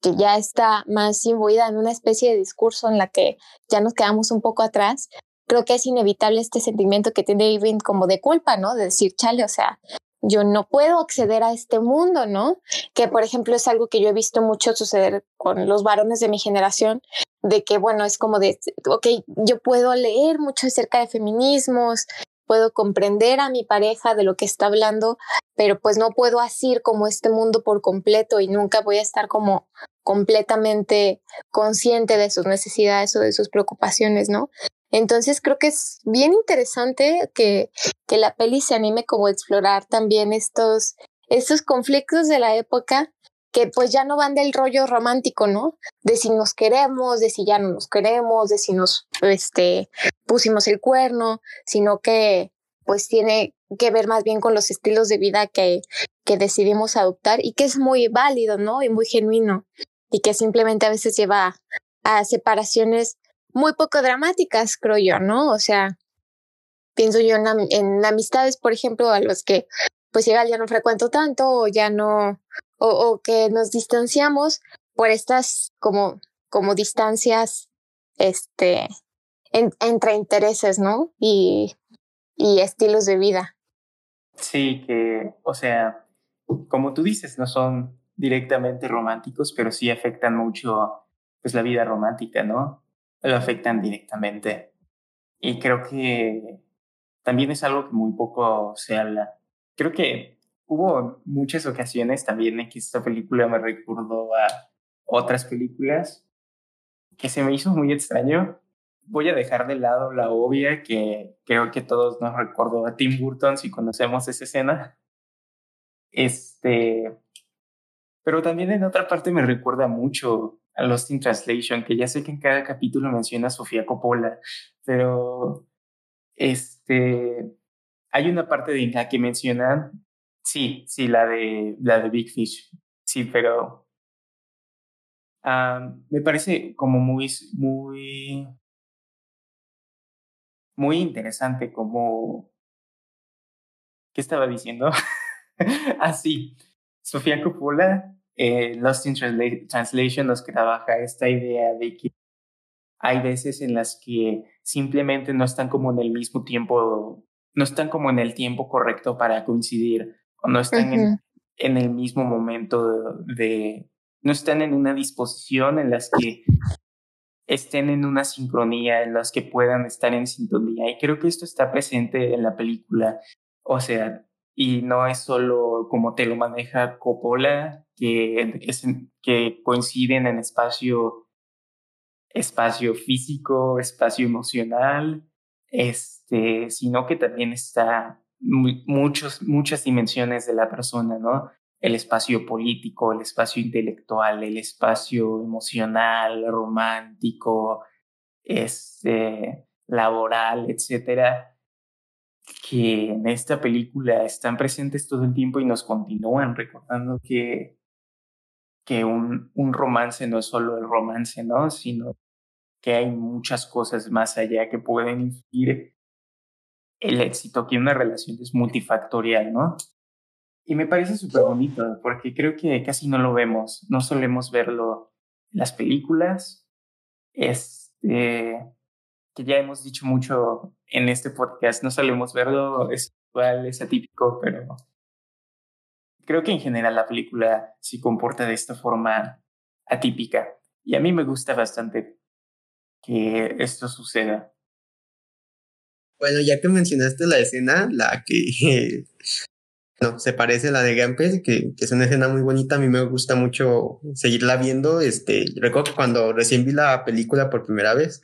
que ya está más imbuida en una especie de discurso en la que ya nos quedamos un poco atrás, creo que es inevitable este sentimiento que tiene Irving como de culpa, ¿no? De decir, chale, o sea, yo no puedo acceder a este mundo, ¿no? Que por ejemplo es algo que yo he visto mucho suceder con los varones de mi generación, de que bueno, es como de, ok, yo puedo leer mucho acerca de feminismos, puedo comprender a mi pareja de lo que está hablando, pero pues no puedo asir como este mundo por completo y nunca voy a estar como completamente consciente de sus necesidades o de sus preocupaciones, ¿no? Entonces creo que es bien interesante que, que la peli se anime como a explorar también estos, estos conflictos de la época que pues ya no van del rollo romántico, ¿no? De si nos queremos, de si ya no nos queremos, de si nos este, pusimos el cuerno, sino que pues tiene que ver más bien con los estilos de vida que, que decidimos adoptar y que es muy válido, ¿no? Y muy genuino y que simplemente a veces lleva a separaciones muy poco dramáticas, creo yo, ¿no? O sea, pienso yo en, amistades, por ejemplo, a los que pues igual ya no frecuento tanto o ya no, o, o que nos distanciamos por estas como, como distancias, este, entre intereses, ¿no? Y, y estilos de vida. Sí, que, o sea, como tú dices, no son directamente románticos, pero sí afectan mucho pues la vida romántica, ¿no? Lo afectan directamente. Y creo que también es algo que muy poco se habla. Creo que hubo muchas ocasiones también en que esta película me recordó a otras películas que se me hizo muy extraño. Voy a dejar de lado la obvia que creo que todos nos recordó a Tim Burton si conocemos esa escena. Este, pero también en otra parte me recuerda mucho Lost in Translation, que ya sé que en cada capítulo menciona a Sofía Coppola, pero este, hay una parte de la que mencionan, sí, sí, la de, la de Big Fish, sí, pero me parece como muy, muy, muy interesante como, ¿qué estaba diciendo? Así. <laughs> ah, Sofía Coppola, eh, Lost in Translation, nos trabaja esta idea de que hay veces en las que simplemente no están como en el mismo tiempo, no están como en el tiempo correcto para coincidir, o no están en, en, el mismo momento de, de, no están en una disposición en las que estén en una sincronía, en las que puedan estar en sintonía. Y creo que esto está presente en la película. O sea, y no es solo como te lo maneja Coppola, que, que coinciden en espacio, espacio físico, espacio emocional, este, sino que también está muchos, muchas dimensiones de la persona, ¿no? El espacio político, el espacio intelectual, el espacio emocional, romántico, este, laboral, etcétera que en esta película están presentes todo el tiempo y nos continúan recordando que, que un, un romance no es solo el romance, ¿no? Sino que hay muchas cosas más allá que pueden influir el éxito, que una relación es multifactorial, ¿no? Y me parece súper bonito porque creo que casi no lo vemos, no solemos verlo en las películas. Este, ya hemos dicho mucho en este podcast, no solemos verlo, es igual, es atípico, pero creo que en general la película se comporta de esta forma atípica. Y a mí me gusta bastante que esto suceda. Bueno, ya que mencionaste la escena, la que <laughs> no, se parece a la de Gampes, que, que, es una escena muy bonita, a mí me gusta mucho seguirla viendo. Este, recuerdo que cuando recién vi la película por primera vez,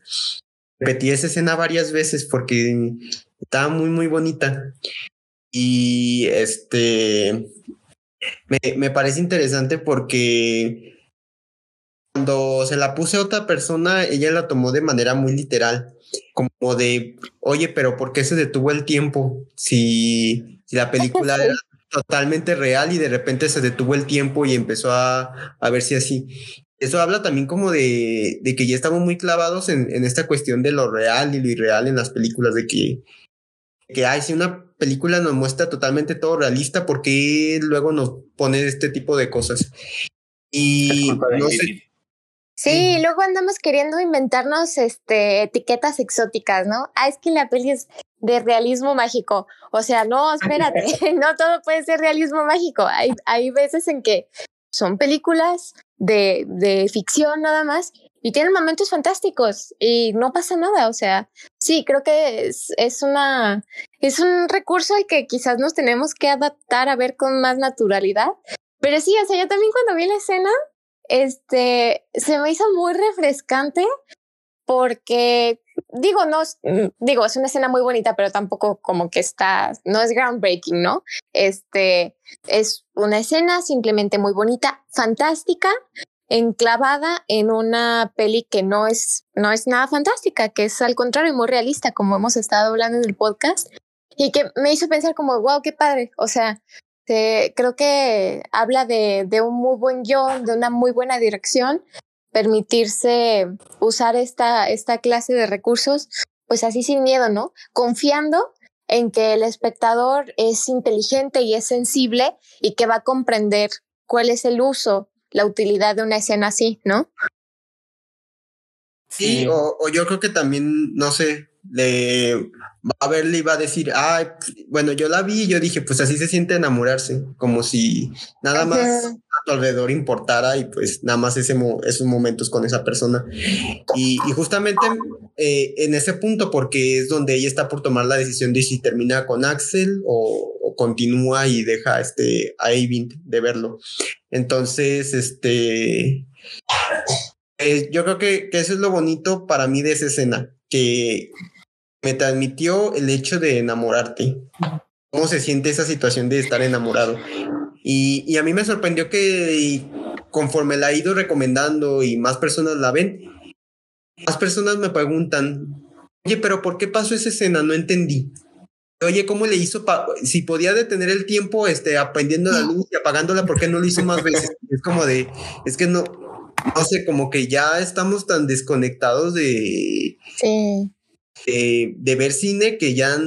repetí esa escena varias veces porque estaba muy, muy bonita. Y este, me, me parece interesante porque cuando se la puse a otra persona, ella la tomó de manera muy literal, como de, oye, pero ¿por qué se detuvo el tiempo si, si la película <laughs> era totalmente real y de repente se detuvo el tiempo y empezó a, a verse así? Eso habla también como de, de, que ya estamos muy clavados en, en, esta cuestión de lo real y lo irreal en las películas, de que, que ay, si una película nos muestra totalmente todo realista, ¿por qué luego nos pone este tipo de cosas? Y no sé. Sí, sí, luego andamos queriendo inventarnos este, etiquetas exóticas, ¿no? Ah, es que la peli es de realismo mágico. O sea, no, espérate, <laughs> no todo puede ser realismo mágico. Hay, hay veces en que son películas de, de ficción nada más y tienen momentos fantásticos y no pasa nada. O sea, sí, creo que es, es una, es un recurso al que quizás nos tenemos que adaptar a ver con más naturalidad. Pero sí, o sea, yo también cuando vi la escena, este, se me hizo muy refrescante porque digo, no, mm, digo, es una escena muy bonita, pero tampoco como que está, no es groundbreaking, ¿no? Este, es una escena simplemente muy bonita, fantástica, enclavada en una peli que no es, no es nada fantástica, que es al contrario muy realista, como hemos estado hablando en el podcast, y que me hizo pensar como, wow, qué padre, o sea, creo que habla de, un muy buen guion, de una muy buena dirección permitirse usar esta, esta clase de recursos, pues así sin miedo, ¿no? Confiando en que el espectador es inteligente y es sensible y que va a comprender cuál es el uso, la utilidad de una escena así, ¿no? Sí, o, o yo creo que también, no sé, le va a verle y va a decir, ay, bueno, yo la vi y yo dije, pues así se siente enamorarse, como si nada más a tu alrededor importara y pues nada más ese esos momentos con esa persona. Y, justamente eh, en ese punto, porque es donde ella está por tomar la decisión de si termina con Axel o, continúa y deja este, a Eivind de verlo. Entonces, este... Eh, yo creo que, que eso es lo bonito para mí de esa escena, que me transmitió el hecho de enamorarte. ¿Cómo se siente esa situación de estar enamorado? Y, y a mí me sorprendió que conforme la he ido recomendando y más personas la ven, más personas me preguntan, oye, pero ¿por qué pasó esa escena? No entendí. Oye, ¿cómo le hizo? si podía detener el tiempo este, aprendiendo la luz y apagándola, ¿por qué no lo hizo más veces? <laughs> Es como de, es que no, no sé, como que ya estamos tan desconectados de, sí. De, ver cine que ya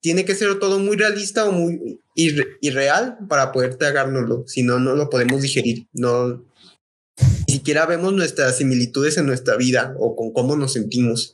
tiene que ser todo muy realista o muy irreal para poder tragárnoslo, si no, no lo podemos digerir, no, ni siquiera vemos nuestras similitudes en nuestra vida o con cómo nos sentimos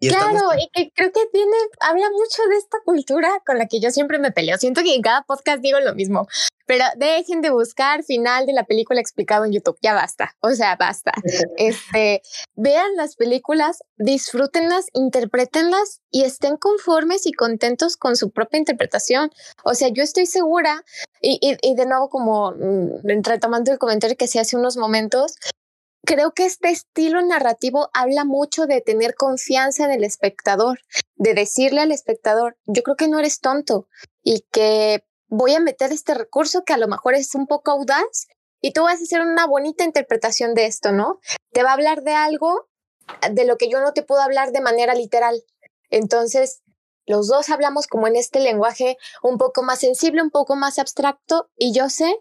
claro, y que creo que tiene, habla mucho de esta cultura con la que yo siempre me peleo. Siento que en cada podcast digo lo mismo, pero dejen de buscar final de la película explicado en YouTube. Ya basta. O sea, basta. <laughs> este, vean las películas, disfrútenlas, interprétenlas y estén conformes y contentos con su propia interpretación. O sea, yo estoy segura, y, y, y de nuevo, como mm, retomando el comentario que hacía hace unos momentos, creo que este estilo narrativo habla mucho de tener confianza en el espectador, de decirle al espectador, yo creo que no eres tonto y que voy a meter este recurso que a lo mejor es un poco audaz y tú vas a hacer una bonita interpretación de esto, ¿no? Te va a hablar de algo de lo que yo no te puedo hablar de manera literal. Entonces, los dos hablamos como en este lenguaje un poco más sensible, un poco más abstracto y yo sé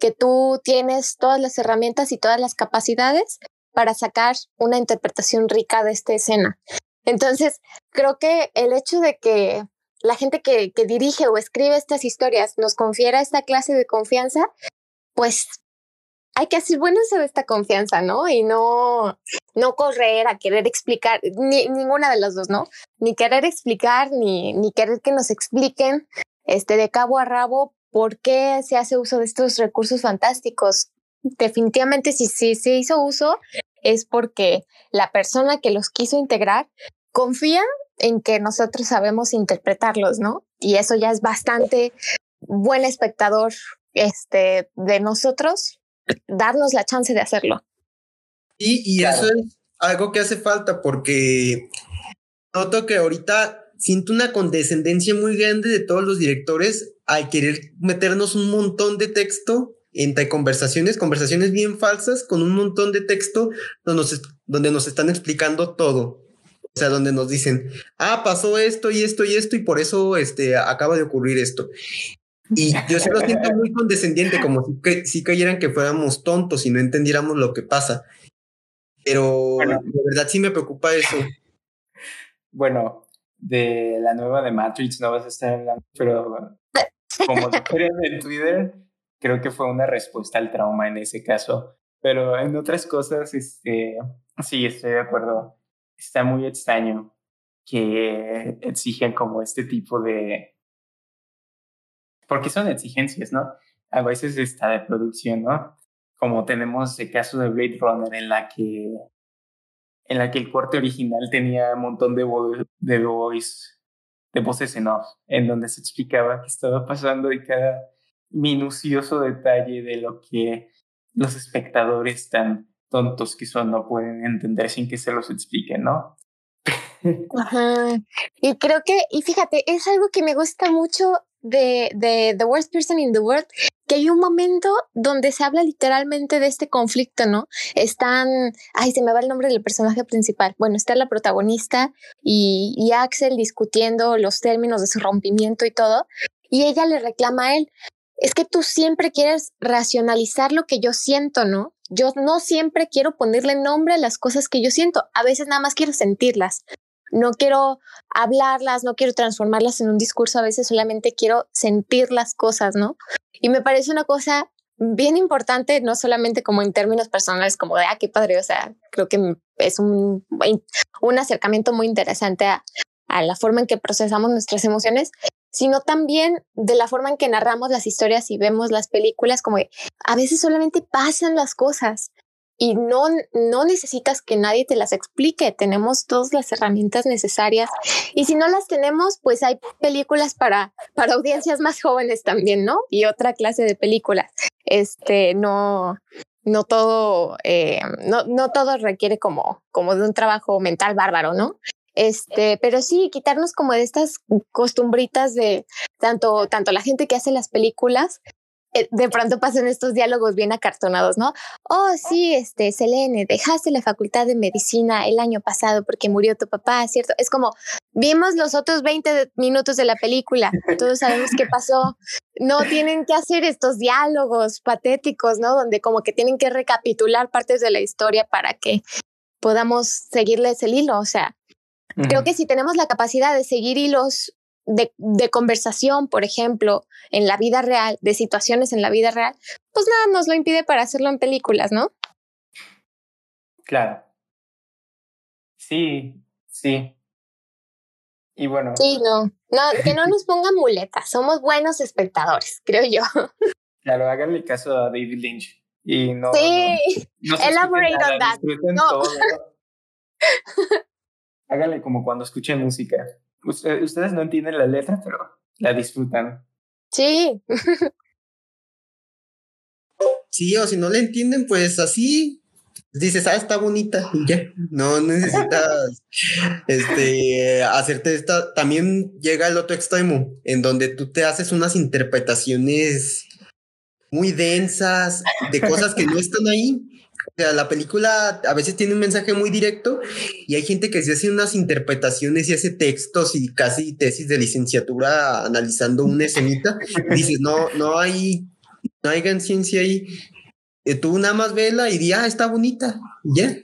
que tú tienes todas las herramientas y todas las capacidades para sacar una interpretación rica de esta escena. Entonces, creo que el hecho de que la gente que, que dirige o escribe estas historias nos confiera esta clase de confianza, pues hay que hacer buen uso de esta confianza, ¿no? Y no, no correr a querer explicar, ni, ninguna de las dos, ¿no? Ni querer explicar, ni, ni querer que nos expliquen este, de cabo a rabo ¿por qué se hace uso de estos recursos fantásticos? Definitivamente si, si se hizo uso es porque la persona que los quiso integrar confía en que nosotros sabemos interpretarlos, ¿no? Y eso ya es bastante buen espectador este, de nosotros, darnos la chance de hacerlo. Y, y eso es algo que hace falta porque noto que ahorita siento una condescendencia muy grande de todos los directores al querer meternos un montón de texto entre conversaciones, conversaciones bien falsas con un montón de texto donde nos, donde nos están explicando todo. O sea, donde nos dicen, ah, pasó esto y esto y esto y por eso este, acaba de ocurrir esto. Y yo se lo siento muy condescendiente, como si, que, si creyeran que fuéramos tontos y no entendiéramos lo que pasa. Pero de verdad sí me preocupa eso. Bueno, de la nueva de Matrix no vas a estar hablando, pero <laughs> como creen en Twitter, creo que fue una respuesta al trauma en ese caso. Pero en otras cosas, este, sí, estoy de acuerdo. Está muy extraño que exigen como este tipo de... Porque son exigencias, ¿no? A veces está de producción, ¿no? Como tenemos el caso de Blade Runner en la que en la que el corte original tenía un montón de, de voice, de voces en off, en donde se explicaba qué estaba pasando y cada minucioso detalle de lo que los espectadores tan tontos que son no pueden entender sin que se los explique, ¿no? <laughs> Ajá. Y creo que, y fíjate, es algo que me gusta mucho de, de The Worst Person in the World, que hay un momento donde se habla literalmente de este conflicto, ¿no? Están, ay, se me va el nombre del personaje principal. Bueno, está la protagonista y, y Axel discutiendo los términos de su rompimiento y todo, y ella le reclama a él, es que tú siempre quieres racionalizar lo que yo siento, ¿no? Yo no siempre quiero ponerle nombre a las cosas que yo siento, a veces nada más quiero sentirlas. No quiero hablarlas, no quiero transformarlas en un discurso, a veces solamente quiero sentir las cosas, ¿no? Y me parece una cosa bien importante, no solamente como en términos personales, como de, ah, qué padre, o sea, creo que es un, un acercamiento muy interesante a, a la forma en que procesamos nuestras emociones, sino también de la forma en que narramos las historias y vemos las películas, como a veces solamente pasan las cosas y no, no necesitas que nadie te las explique. Tenemos todas las herramientas necesarias y si no las tenemos, pues hay películas para, para audiencias más jóvenes también, ¿no? Y otra clase de películas. Este, no, no todo, eh, no, no todo requiere como, como de un trabajo mental bárbaro, ¿no? Este, pero sí, quitarnos como de estas costumbritas de tanto, tanto la gente que hace las películas, de pronto pasan estos diálogos bien acartonados, ¿no? Oh, sí, este, Selene, dejaste la facultad de medicina el año pasado porque murió tu papá, ¿cierto? Es como, vimos los otros 20 minutos de la película, todos sabemos qué pasó. No tienen que hacer estos diálogos patéticos, ¿no? Donde como que tienen que recapitular partes de la historia para que podamos seguirles el hilo, o sea, Creo que si tenemos la capacidad de seguir hilos de, de, conversación, por ejemplo, en la vida real, de situaciones en la vida real, pues nada nos lo impide para hacerlo en películas, ¿no? Claro. Sí, sí. Y bueno. Sí, no. no que no nos pongan muletas. Somos buenos espectadores, creo yo. Claro, háganle caso a David Lynch. Y no. Sí, no, elaborate on that. No. háganle como cuando escuchen música. Ustedes no entienden la letra, pero la disfrutan. Sí. sí, o si no la entienden, pues así dices, ah, está bonita y ya. No necesitas <laughs> este, hacerte esta. También llega el otro extremo, en donde tú te haces unas interpretaciones muy densas de cosas que no están ahí o sea, la película a veces tiene un mensaje muy directo y hay gente que se hace unas interpretaciones y hace textos y casi tesis de licenciatura analizando una escenita. Y dices, no, no hay, no hay ciencia ahí. Eh, tú nada más vela y di, ah, está bonita, ya.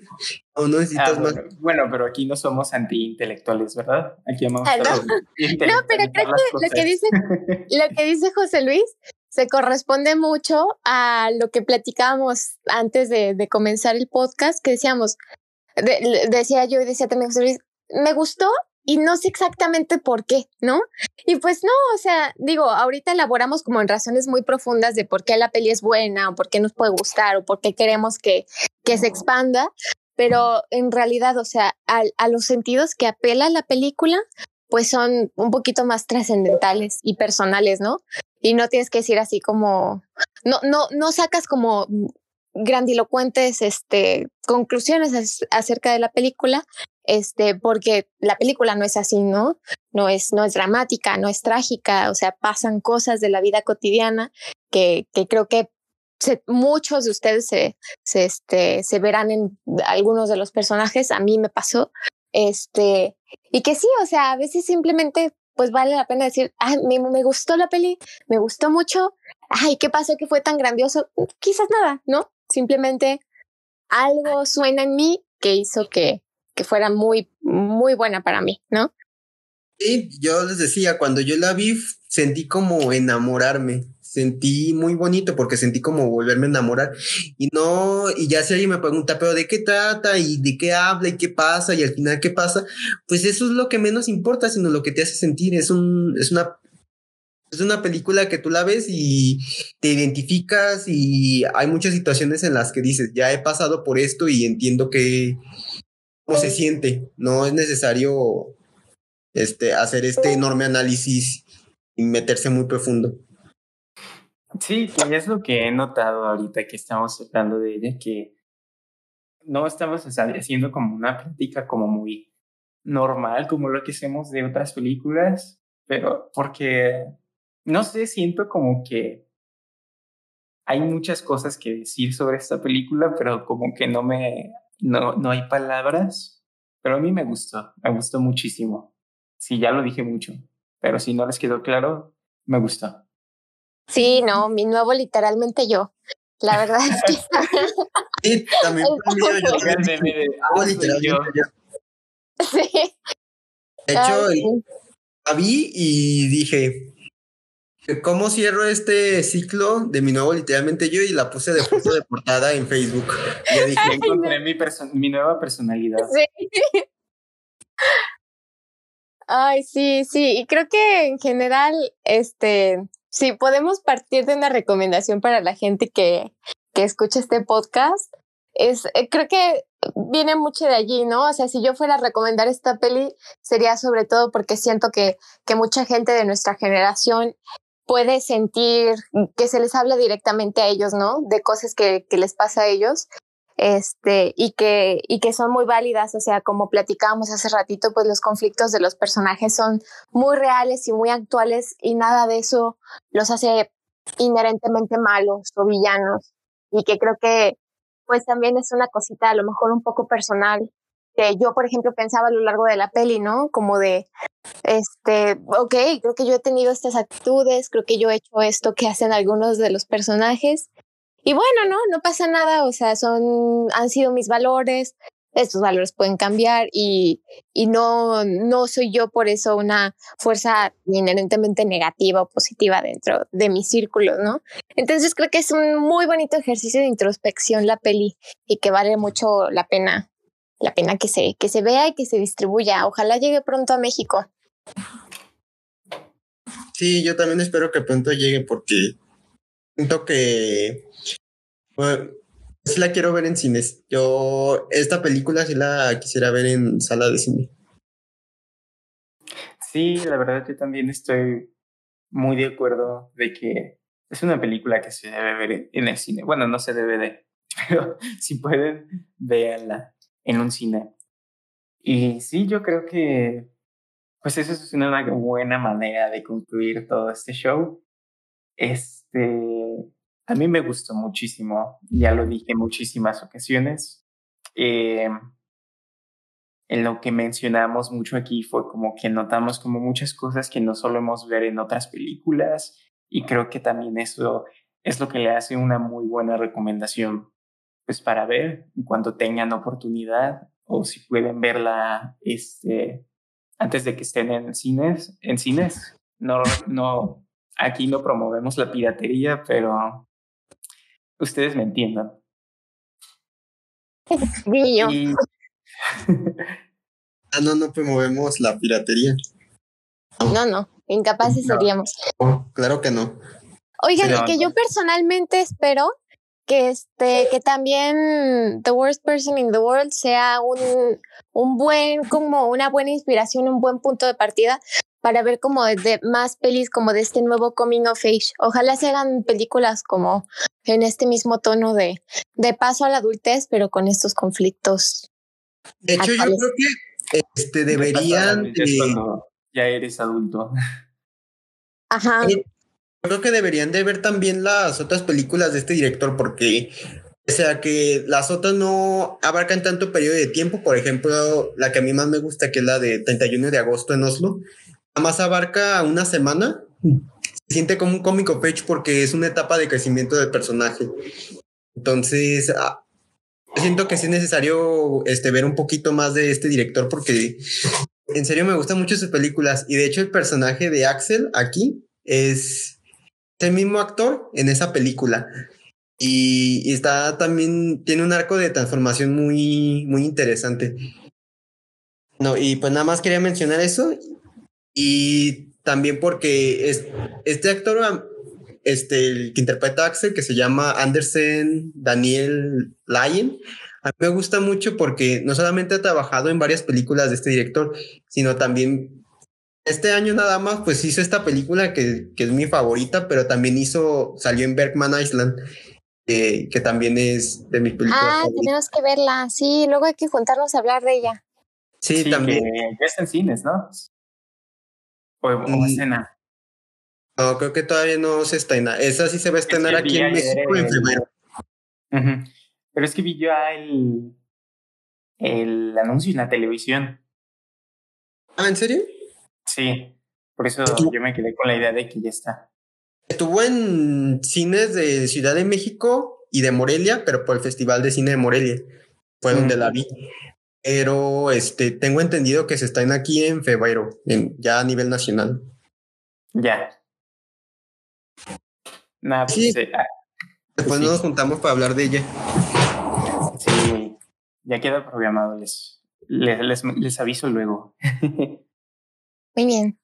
O no necesitas ah, más. Bueno, pero aquí no somos anti-intelectuales, ¿verdad? Aquí amamos ah, no. <laughs> no, pero creo que lo que, dice, lo que dice José Luis se corresponde mucho a lo que platicábamos antes de, comenzar el podcast, que decíamos, decía yo y decía también José Luis, me gustó y no sé exactamente por qué, ¿no? Y pues no, o sea, digo, ahorita elaboramos como en razones muy profundas de por qué la peli es buena o por qué nos puede gustar o por qué queremos que, que se expanda, pero en realidad, o sea, a, a los sentidos que apela la película, pues son un poquito más trascendentales y personales, ¿no? Y no tienes que decir así como, no, no, no sacas como grandilocuentes este, conclusiones acerca de la película, este, porque la película no es así, ¿no? No es, no es dramática, no es trágica, o sea, pasan cosas de la vida cotidiana que, que creo que muchos de ustedes se, se, este, se verán en algunos de los personajes, a mí me pasó, este, y que sí, o sea, a veces simplemente pues vale la pena decir, ah, me, me gustó la peli, me gustó mucho, ay, ¿qué pasó que fue tan grandioso? Quizás nada, ¿no? Simplemente algo suena en mí que hizo que, que fuera muy, muy buena para mí, ¿no? Sí, yo les decía, cuando yo la vi, sentí como enamorarme. Sentí muy bonito porque sentí como volverme a enamorar. Y no, y ya si alguien me pregunta, pero ¿de qué trata? ¿Y de qué habla? ¿Y qué pasa? Y al final, ¿qué pasa? Pues eso es lo que menos importa, sino lo que te hace sentir. Es un, es una es una película que tú la ves y te identificas y hay muchas situaciones en las que dices, ya he pasado por esto y entiendo que cómo se siente. No es necesario este, hacer este enorme análisis y meterse muy profundo. Sí, es lo que he notado ahorita que estamos hablando de ella, que no estamos haciendo como una práctica como muy normal, como lo que hacemos de otras películas, pero porque no sé, siento como que hay muchas cosas que decir sobre esta película, pero como que no me, no, no hay palabras, pero a mí me gustó, me gustó muchísimo. Sí, ya lo dije mucho, pero si no les quedó claro, me gustó. Sí, no, mi nuevo literalmente yo. La verdad es que... <laughs> sí, también <laughs> yo. Sí. De hecho, la vi y dije, ¿Cómo cierro este ciclo de mi nuevo literalmente yo? Y la puse de foto de portada en Facebook. Ya dije, <laughs> encontré mi, mi nueva personalidad. Sí. Ay, sí, sí. Y creo que en general, este, sí, podemos partir de una recomendación para la gente que, que escucha este podcast. Es, eh, creo que viene mucho de allí, ¿no? O sea, si yo fuera a recomendar esta peli, sería sobre todo porque siento que, que mucha gente de nuestra generación puede sentir que se les habla directamente a ellos, ¿no? De cosas que, que les pasa a ellos este, y que, y que son muy válidas, o sea, como platicábamos hace ratito, pues los conflictos de los personajes son muy reales y muy actuales y nada de eso los hace inherentemente malos o villanos y que creo que pues también es una cosita a lo mejor un poco personal que yo, por ejemplo, pensaba a lo largo de la peli, ¿no? Como de, este, ok, creo que yo he tenido estas actitudes, creo que yo he hecho esto que hacen algunos de los personajes. Y bueno, no, no pasa nada, o sea, son, han sido mis valores, estos valores pueden cambiar y, y no, no soy yo por eso una fuerza inherentemente negativa o positiva dentro de mi círculo, ¿no? Entonces creo que es un muy bonito ejercicio de introspección la peli y que vale mucho la pena la pena que se, que se vea y que se distribuya. Ojalá llegue pronto a México. Sí, yo también espero que pronto llegue porque siento que bueno, sí la quiero ver en cines. Yo esta película sí la quisiera ver en sala de cine. Sí, la verdad yo también estoy muy de acuerdo de que es una película que se debe ver en el cine. Bueno, no se debe de, <laughs> pero si pueden, véanla en un cine. Y sí, yo creo que pues eso es una buena manera de concluir todo este show. Este, a mí me gustó muchísimo, ya lo dije en muchísimas ocasiones. Eh, en lo que mencionamos mucho aquí fue como que notamos como muchas cosas que no solemos ver en otras películas y creo que también eso es lo que le hace una muy buena recomendación pues para ver cuando tengan oportunidad o si pueden verla este, antes de que estén en cines. En cines, no, no, aquí no promovemos la piratería, pero ustedes me entiendan. <laughs> Y... <laughs> ah, no, no promovemos la piratería. No, no, incapaces seríamos. claro que no. Oigan, que yo personalmente espero que este, que también The Worst Person in the World sea un, un buen, como una buena inspiración, un buen punto de partida para ver como de, más pelis como de este nuevo coming of age. Ojalá se hagan películas como en este mismo tono de, de paso a la adultez, pero con estos conflictos. De hecho, yo creo que este, deberían. Ya eres adulto. Ajá. Eh, creo que deberían de ver también las otras películas de este director porque o sea que las otras no abarcan tanto periodo de tiempo, por ejemplo, la que a mí más me gusta que es la de 31 de agosto en Oslo, más abarca una semana. Se siente como un cómico page porque es una etapa de crecimiento del personaje. Entonces, ah, siento que es necesario este, ver un poquito más de este director porque En serio me gustan mucho sus películas y de hecho el personaje de Axel aquí es el mismo actor en esa película. Y, está también, tiene un arco de transformación muy, muy interesante. No, y pues nada más quería mencionar eso. Y también porque es, este actor, este, el que interpreta a Axel, que se llama Anderson Daniel Lyon, a mí me gusta mucho porque no solamente ha trabajado en varias películas de este director, sino también este año nada más, pues hizo esta película que, que es mi favorita, pero también hizo, salió en Bergman Island que también es de mis películas. Ah, tenemos que verla, sí, luego hay que juntarnos a hablar de ella. Sí, también. ya está en cines, ¿no? O, o mm. escena. No, creo que todavía no se estrena. Esa sí se va a estrenar aquí en México en febrero. Pero es que vi ya el, el anuncio en la televisión. Ah, ¿en serio? Sí, por eso yo me quedé con la idea de que ya está. Estuvo en cines de Ciudad de México y de Morelia, pero por el Festival de Cine de Morelia. Fue donde la vi. Pero este, tengo entendido que se están aquí en febrero, ya a nivel nacional. Ya. Nada, pues, eh, ah, Después nos juntamos para hablar de ella. Sí, ya queda programado. Les, les, les aviso luego. <laughs> Muy bien.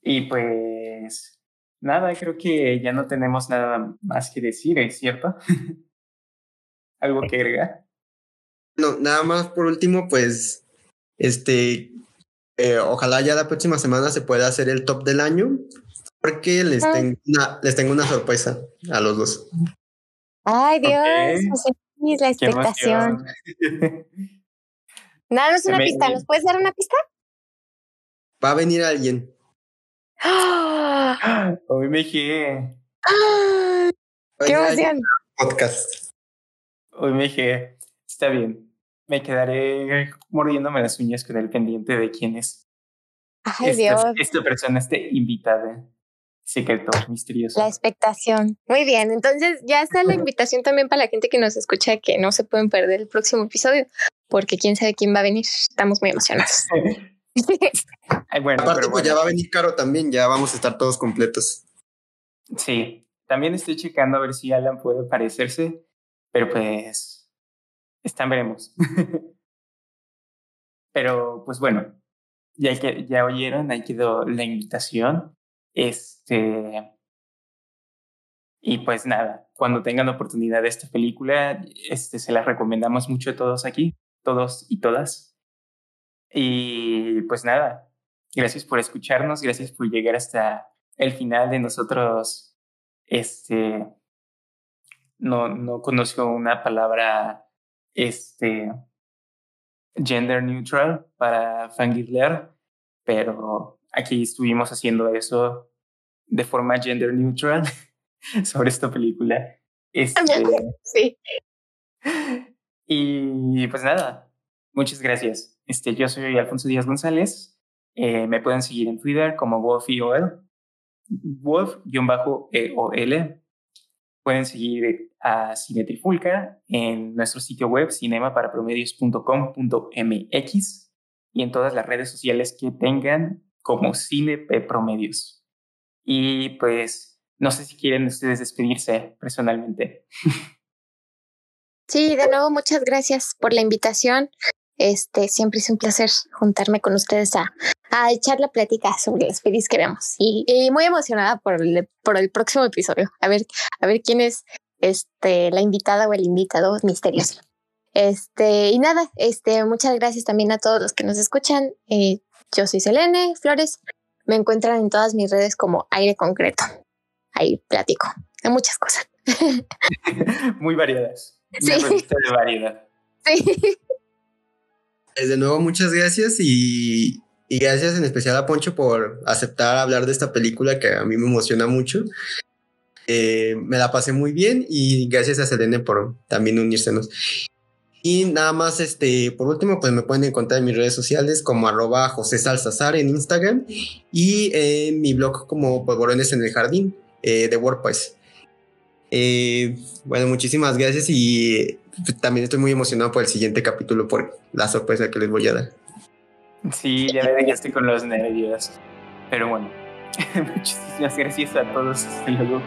Y pues nada, creo que ya no tenemos nada más que decir, ¿es cierto? <laughs> ¿Algo que agregar? No, nada más por último, pues, este, eh, ojalá ya la próxima semana se pueda hacer el top del año, porque les, ah. tengo, una, les tengo una sorpresa a los dos. Ay, Dios, la expectación. <laughs> Nada, no es una pista, ¿nos puedes dar una pista? Va a venir alguien. <gasps> Hoy me dije. ¡Qué emoción! Podcast. Hoy me dije, está bien. Me quedaré mordiéndome las uñas con el pendiente de quién es. Ay, esta, Dios. Esta persona esté invitada. Secreto, misterioso. La expectación. Muy bien. Entonces, ya está la invitación también para la gente que nos escucha que no se pueden perder el próximo episodio, porque quién sabe quién va a venir. Estamos muy emocionados. <laughs> bueno, Aparte, pues ya va a venir caro también, ya vamos a estar todos completos. Sí, también estoy checando a ver si Alan puede parecerse, pero pues están veremos. pero pues bueno, ya, que, ya oyeron, ahí quedó la invitación. Este. Y pues nada, cuando tengan oportunidad de esta película, este, se la recomendamos mucho a todos aquí, todos y todas. Y pues nada, gracias por escucharnos, gracias por llegar hasta el final de nosotros. Este, no, no conozco una palabra, este, gender neutral para fangirlear, pero aquí estuvimos haciendo eso de forma gender neutral <laughs> sobre esta película. Este, <laughs> sí. Y pues nada, muchas gracias. Este, yo soy Alfonso Díaz González. Eh, me pueden seguir en Twitter como WolfIOL, Wolf-EOL. Pueden seguir a Cinetrifulca en nuestro sitio web cinemaparapromedios.com.mx y en todas las redes sociales que tengan como Cine Promedios. Y pues no sé si quieren ustedes despedirse personalmente. <laughs> Sí, de nuevo muchas gracias por la invitación. Este, siempre es un placer juntarme con ustedes a, a echar la plática sobre las pelis que vemos. Y, muy emocionada por el, por el próximo episodio. A ver, a ver quién es este, la invitada o el invitado misterioso. Este, y nada, este, muchas gracias también a todos los que nos escuchan. Eh, yo soy Selene Flores. Me encuentran en todas mis redes como aire concreto. Ahí platico de muchas cosas. <laughs> Muy variadas. sí. de variedad. Sí. De nuevo, muchas gracias y, gracias en especial a Poncho por aceptar hablar de esta película que a mí me emociona mucho. Eh, me la pasé muy bien y gracias a Selene por también unírsenos. Y nada más, este, por último, pues me pueden encontrar en mis redes sociales como arroba José Salsazar en Instagram y en mi blog como Polvorones en el Jardín eh, de WordPress. Eh, bueno, muchísimas gracias y también estoy muy emocionado por el siguiente capítulo, por la sorpresa que les voy a dar. Sí, ya me dejaste con los nervios. Pero bueno, <laughs> muchísimas gracias a todos. Hasta luego.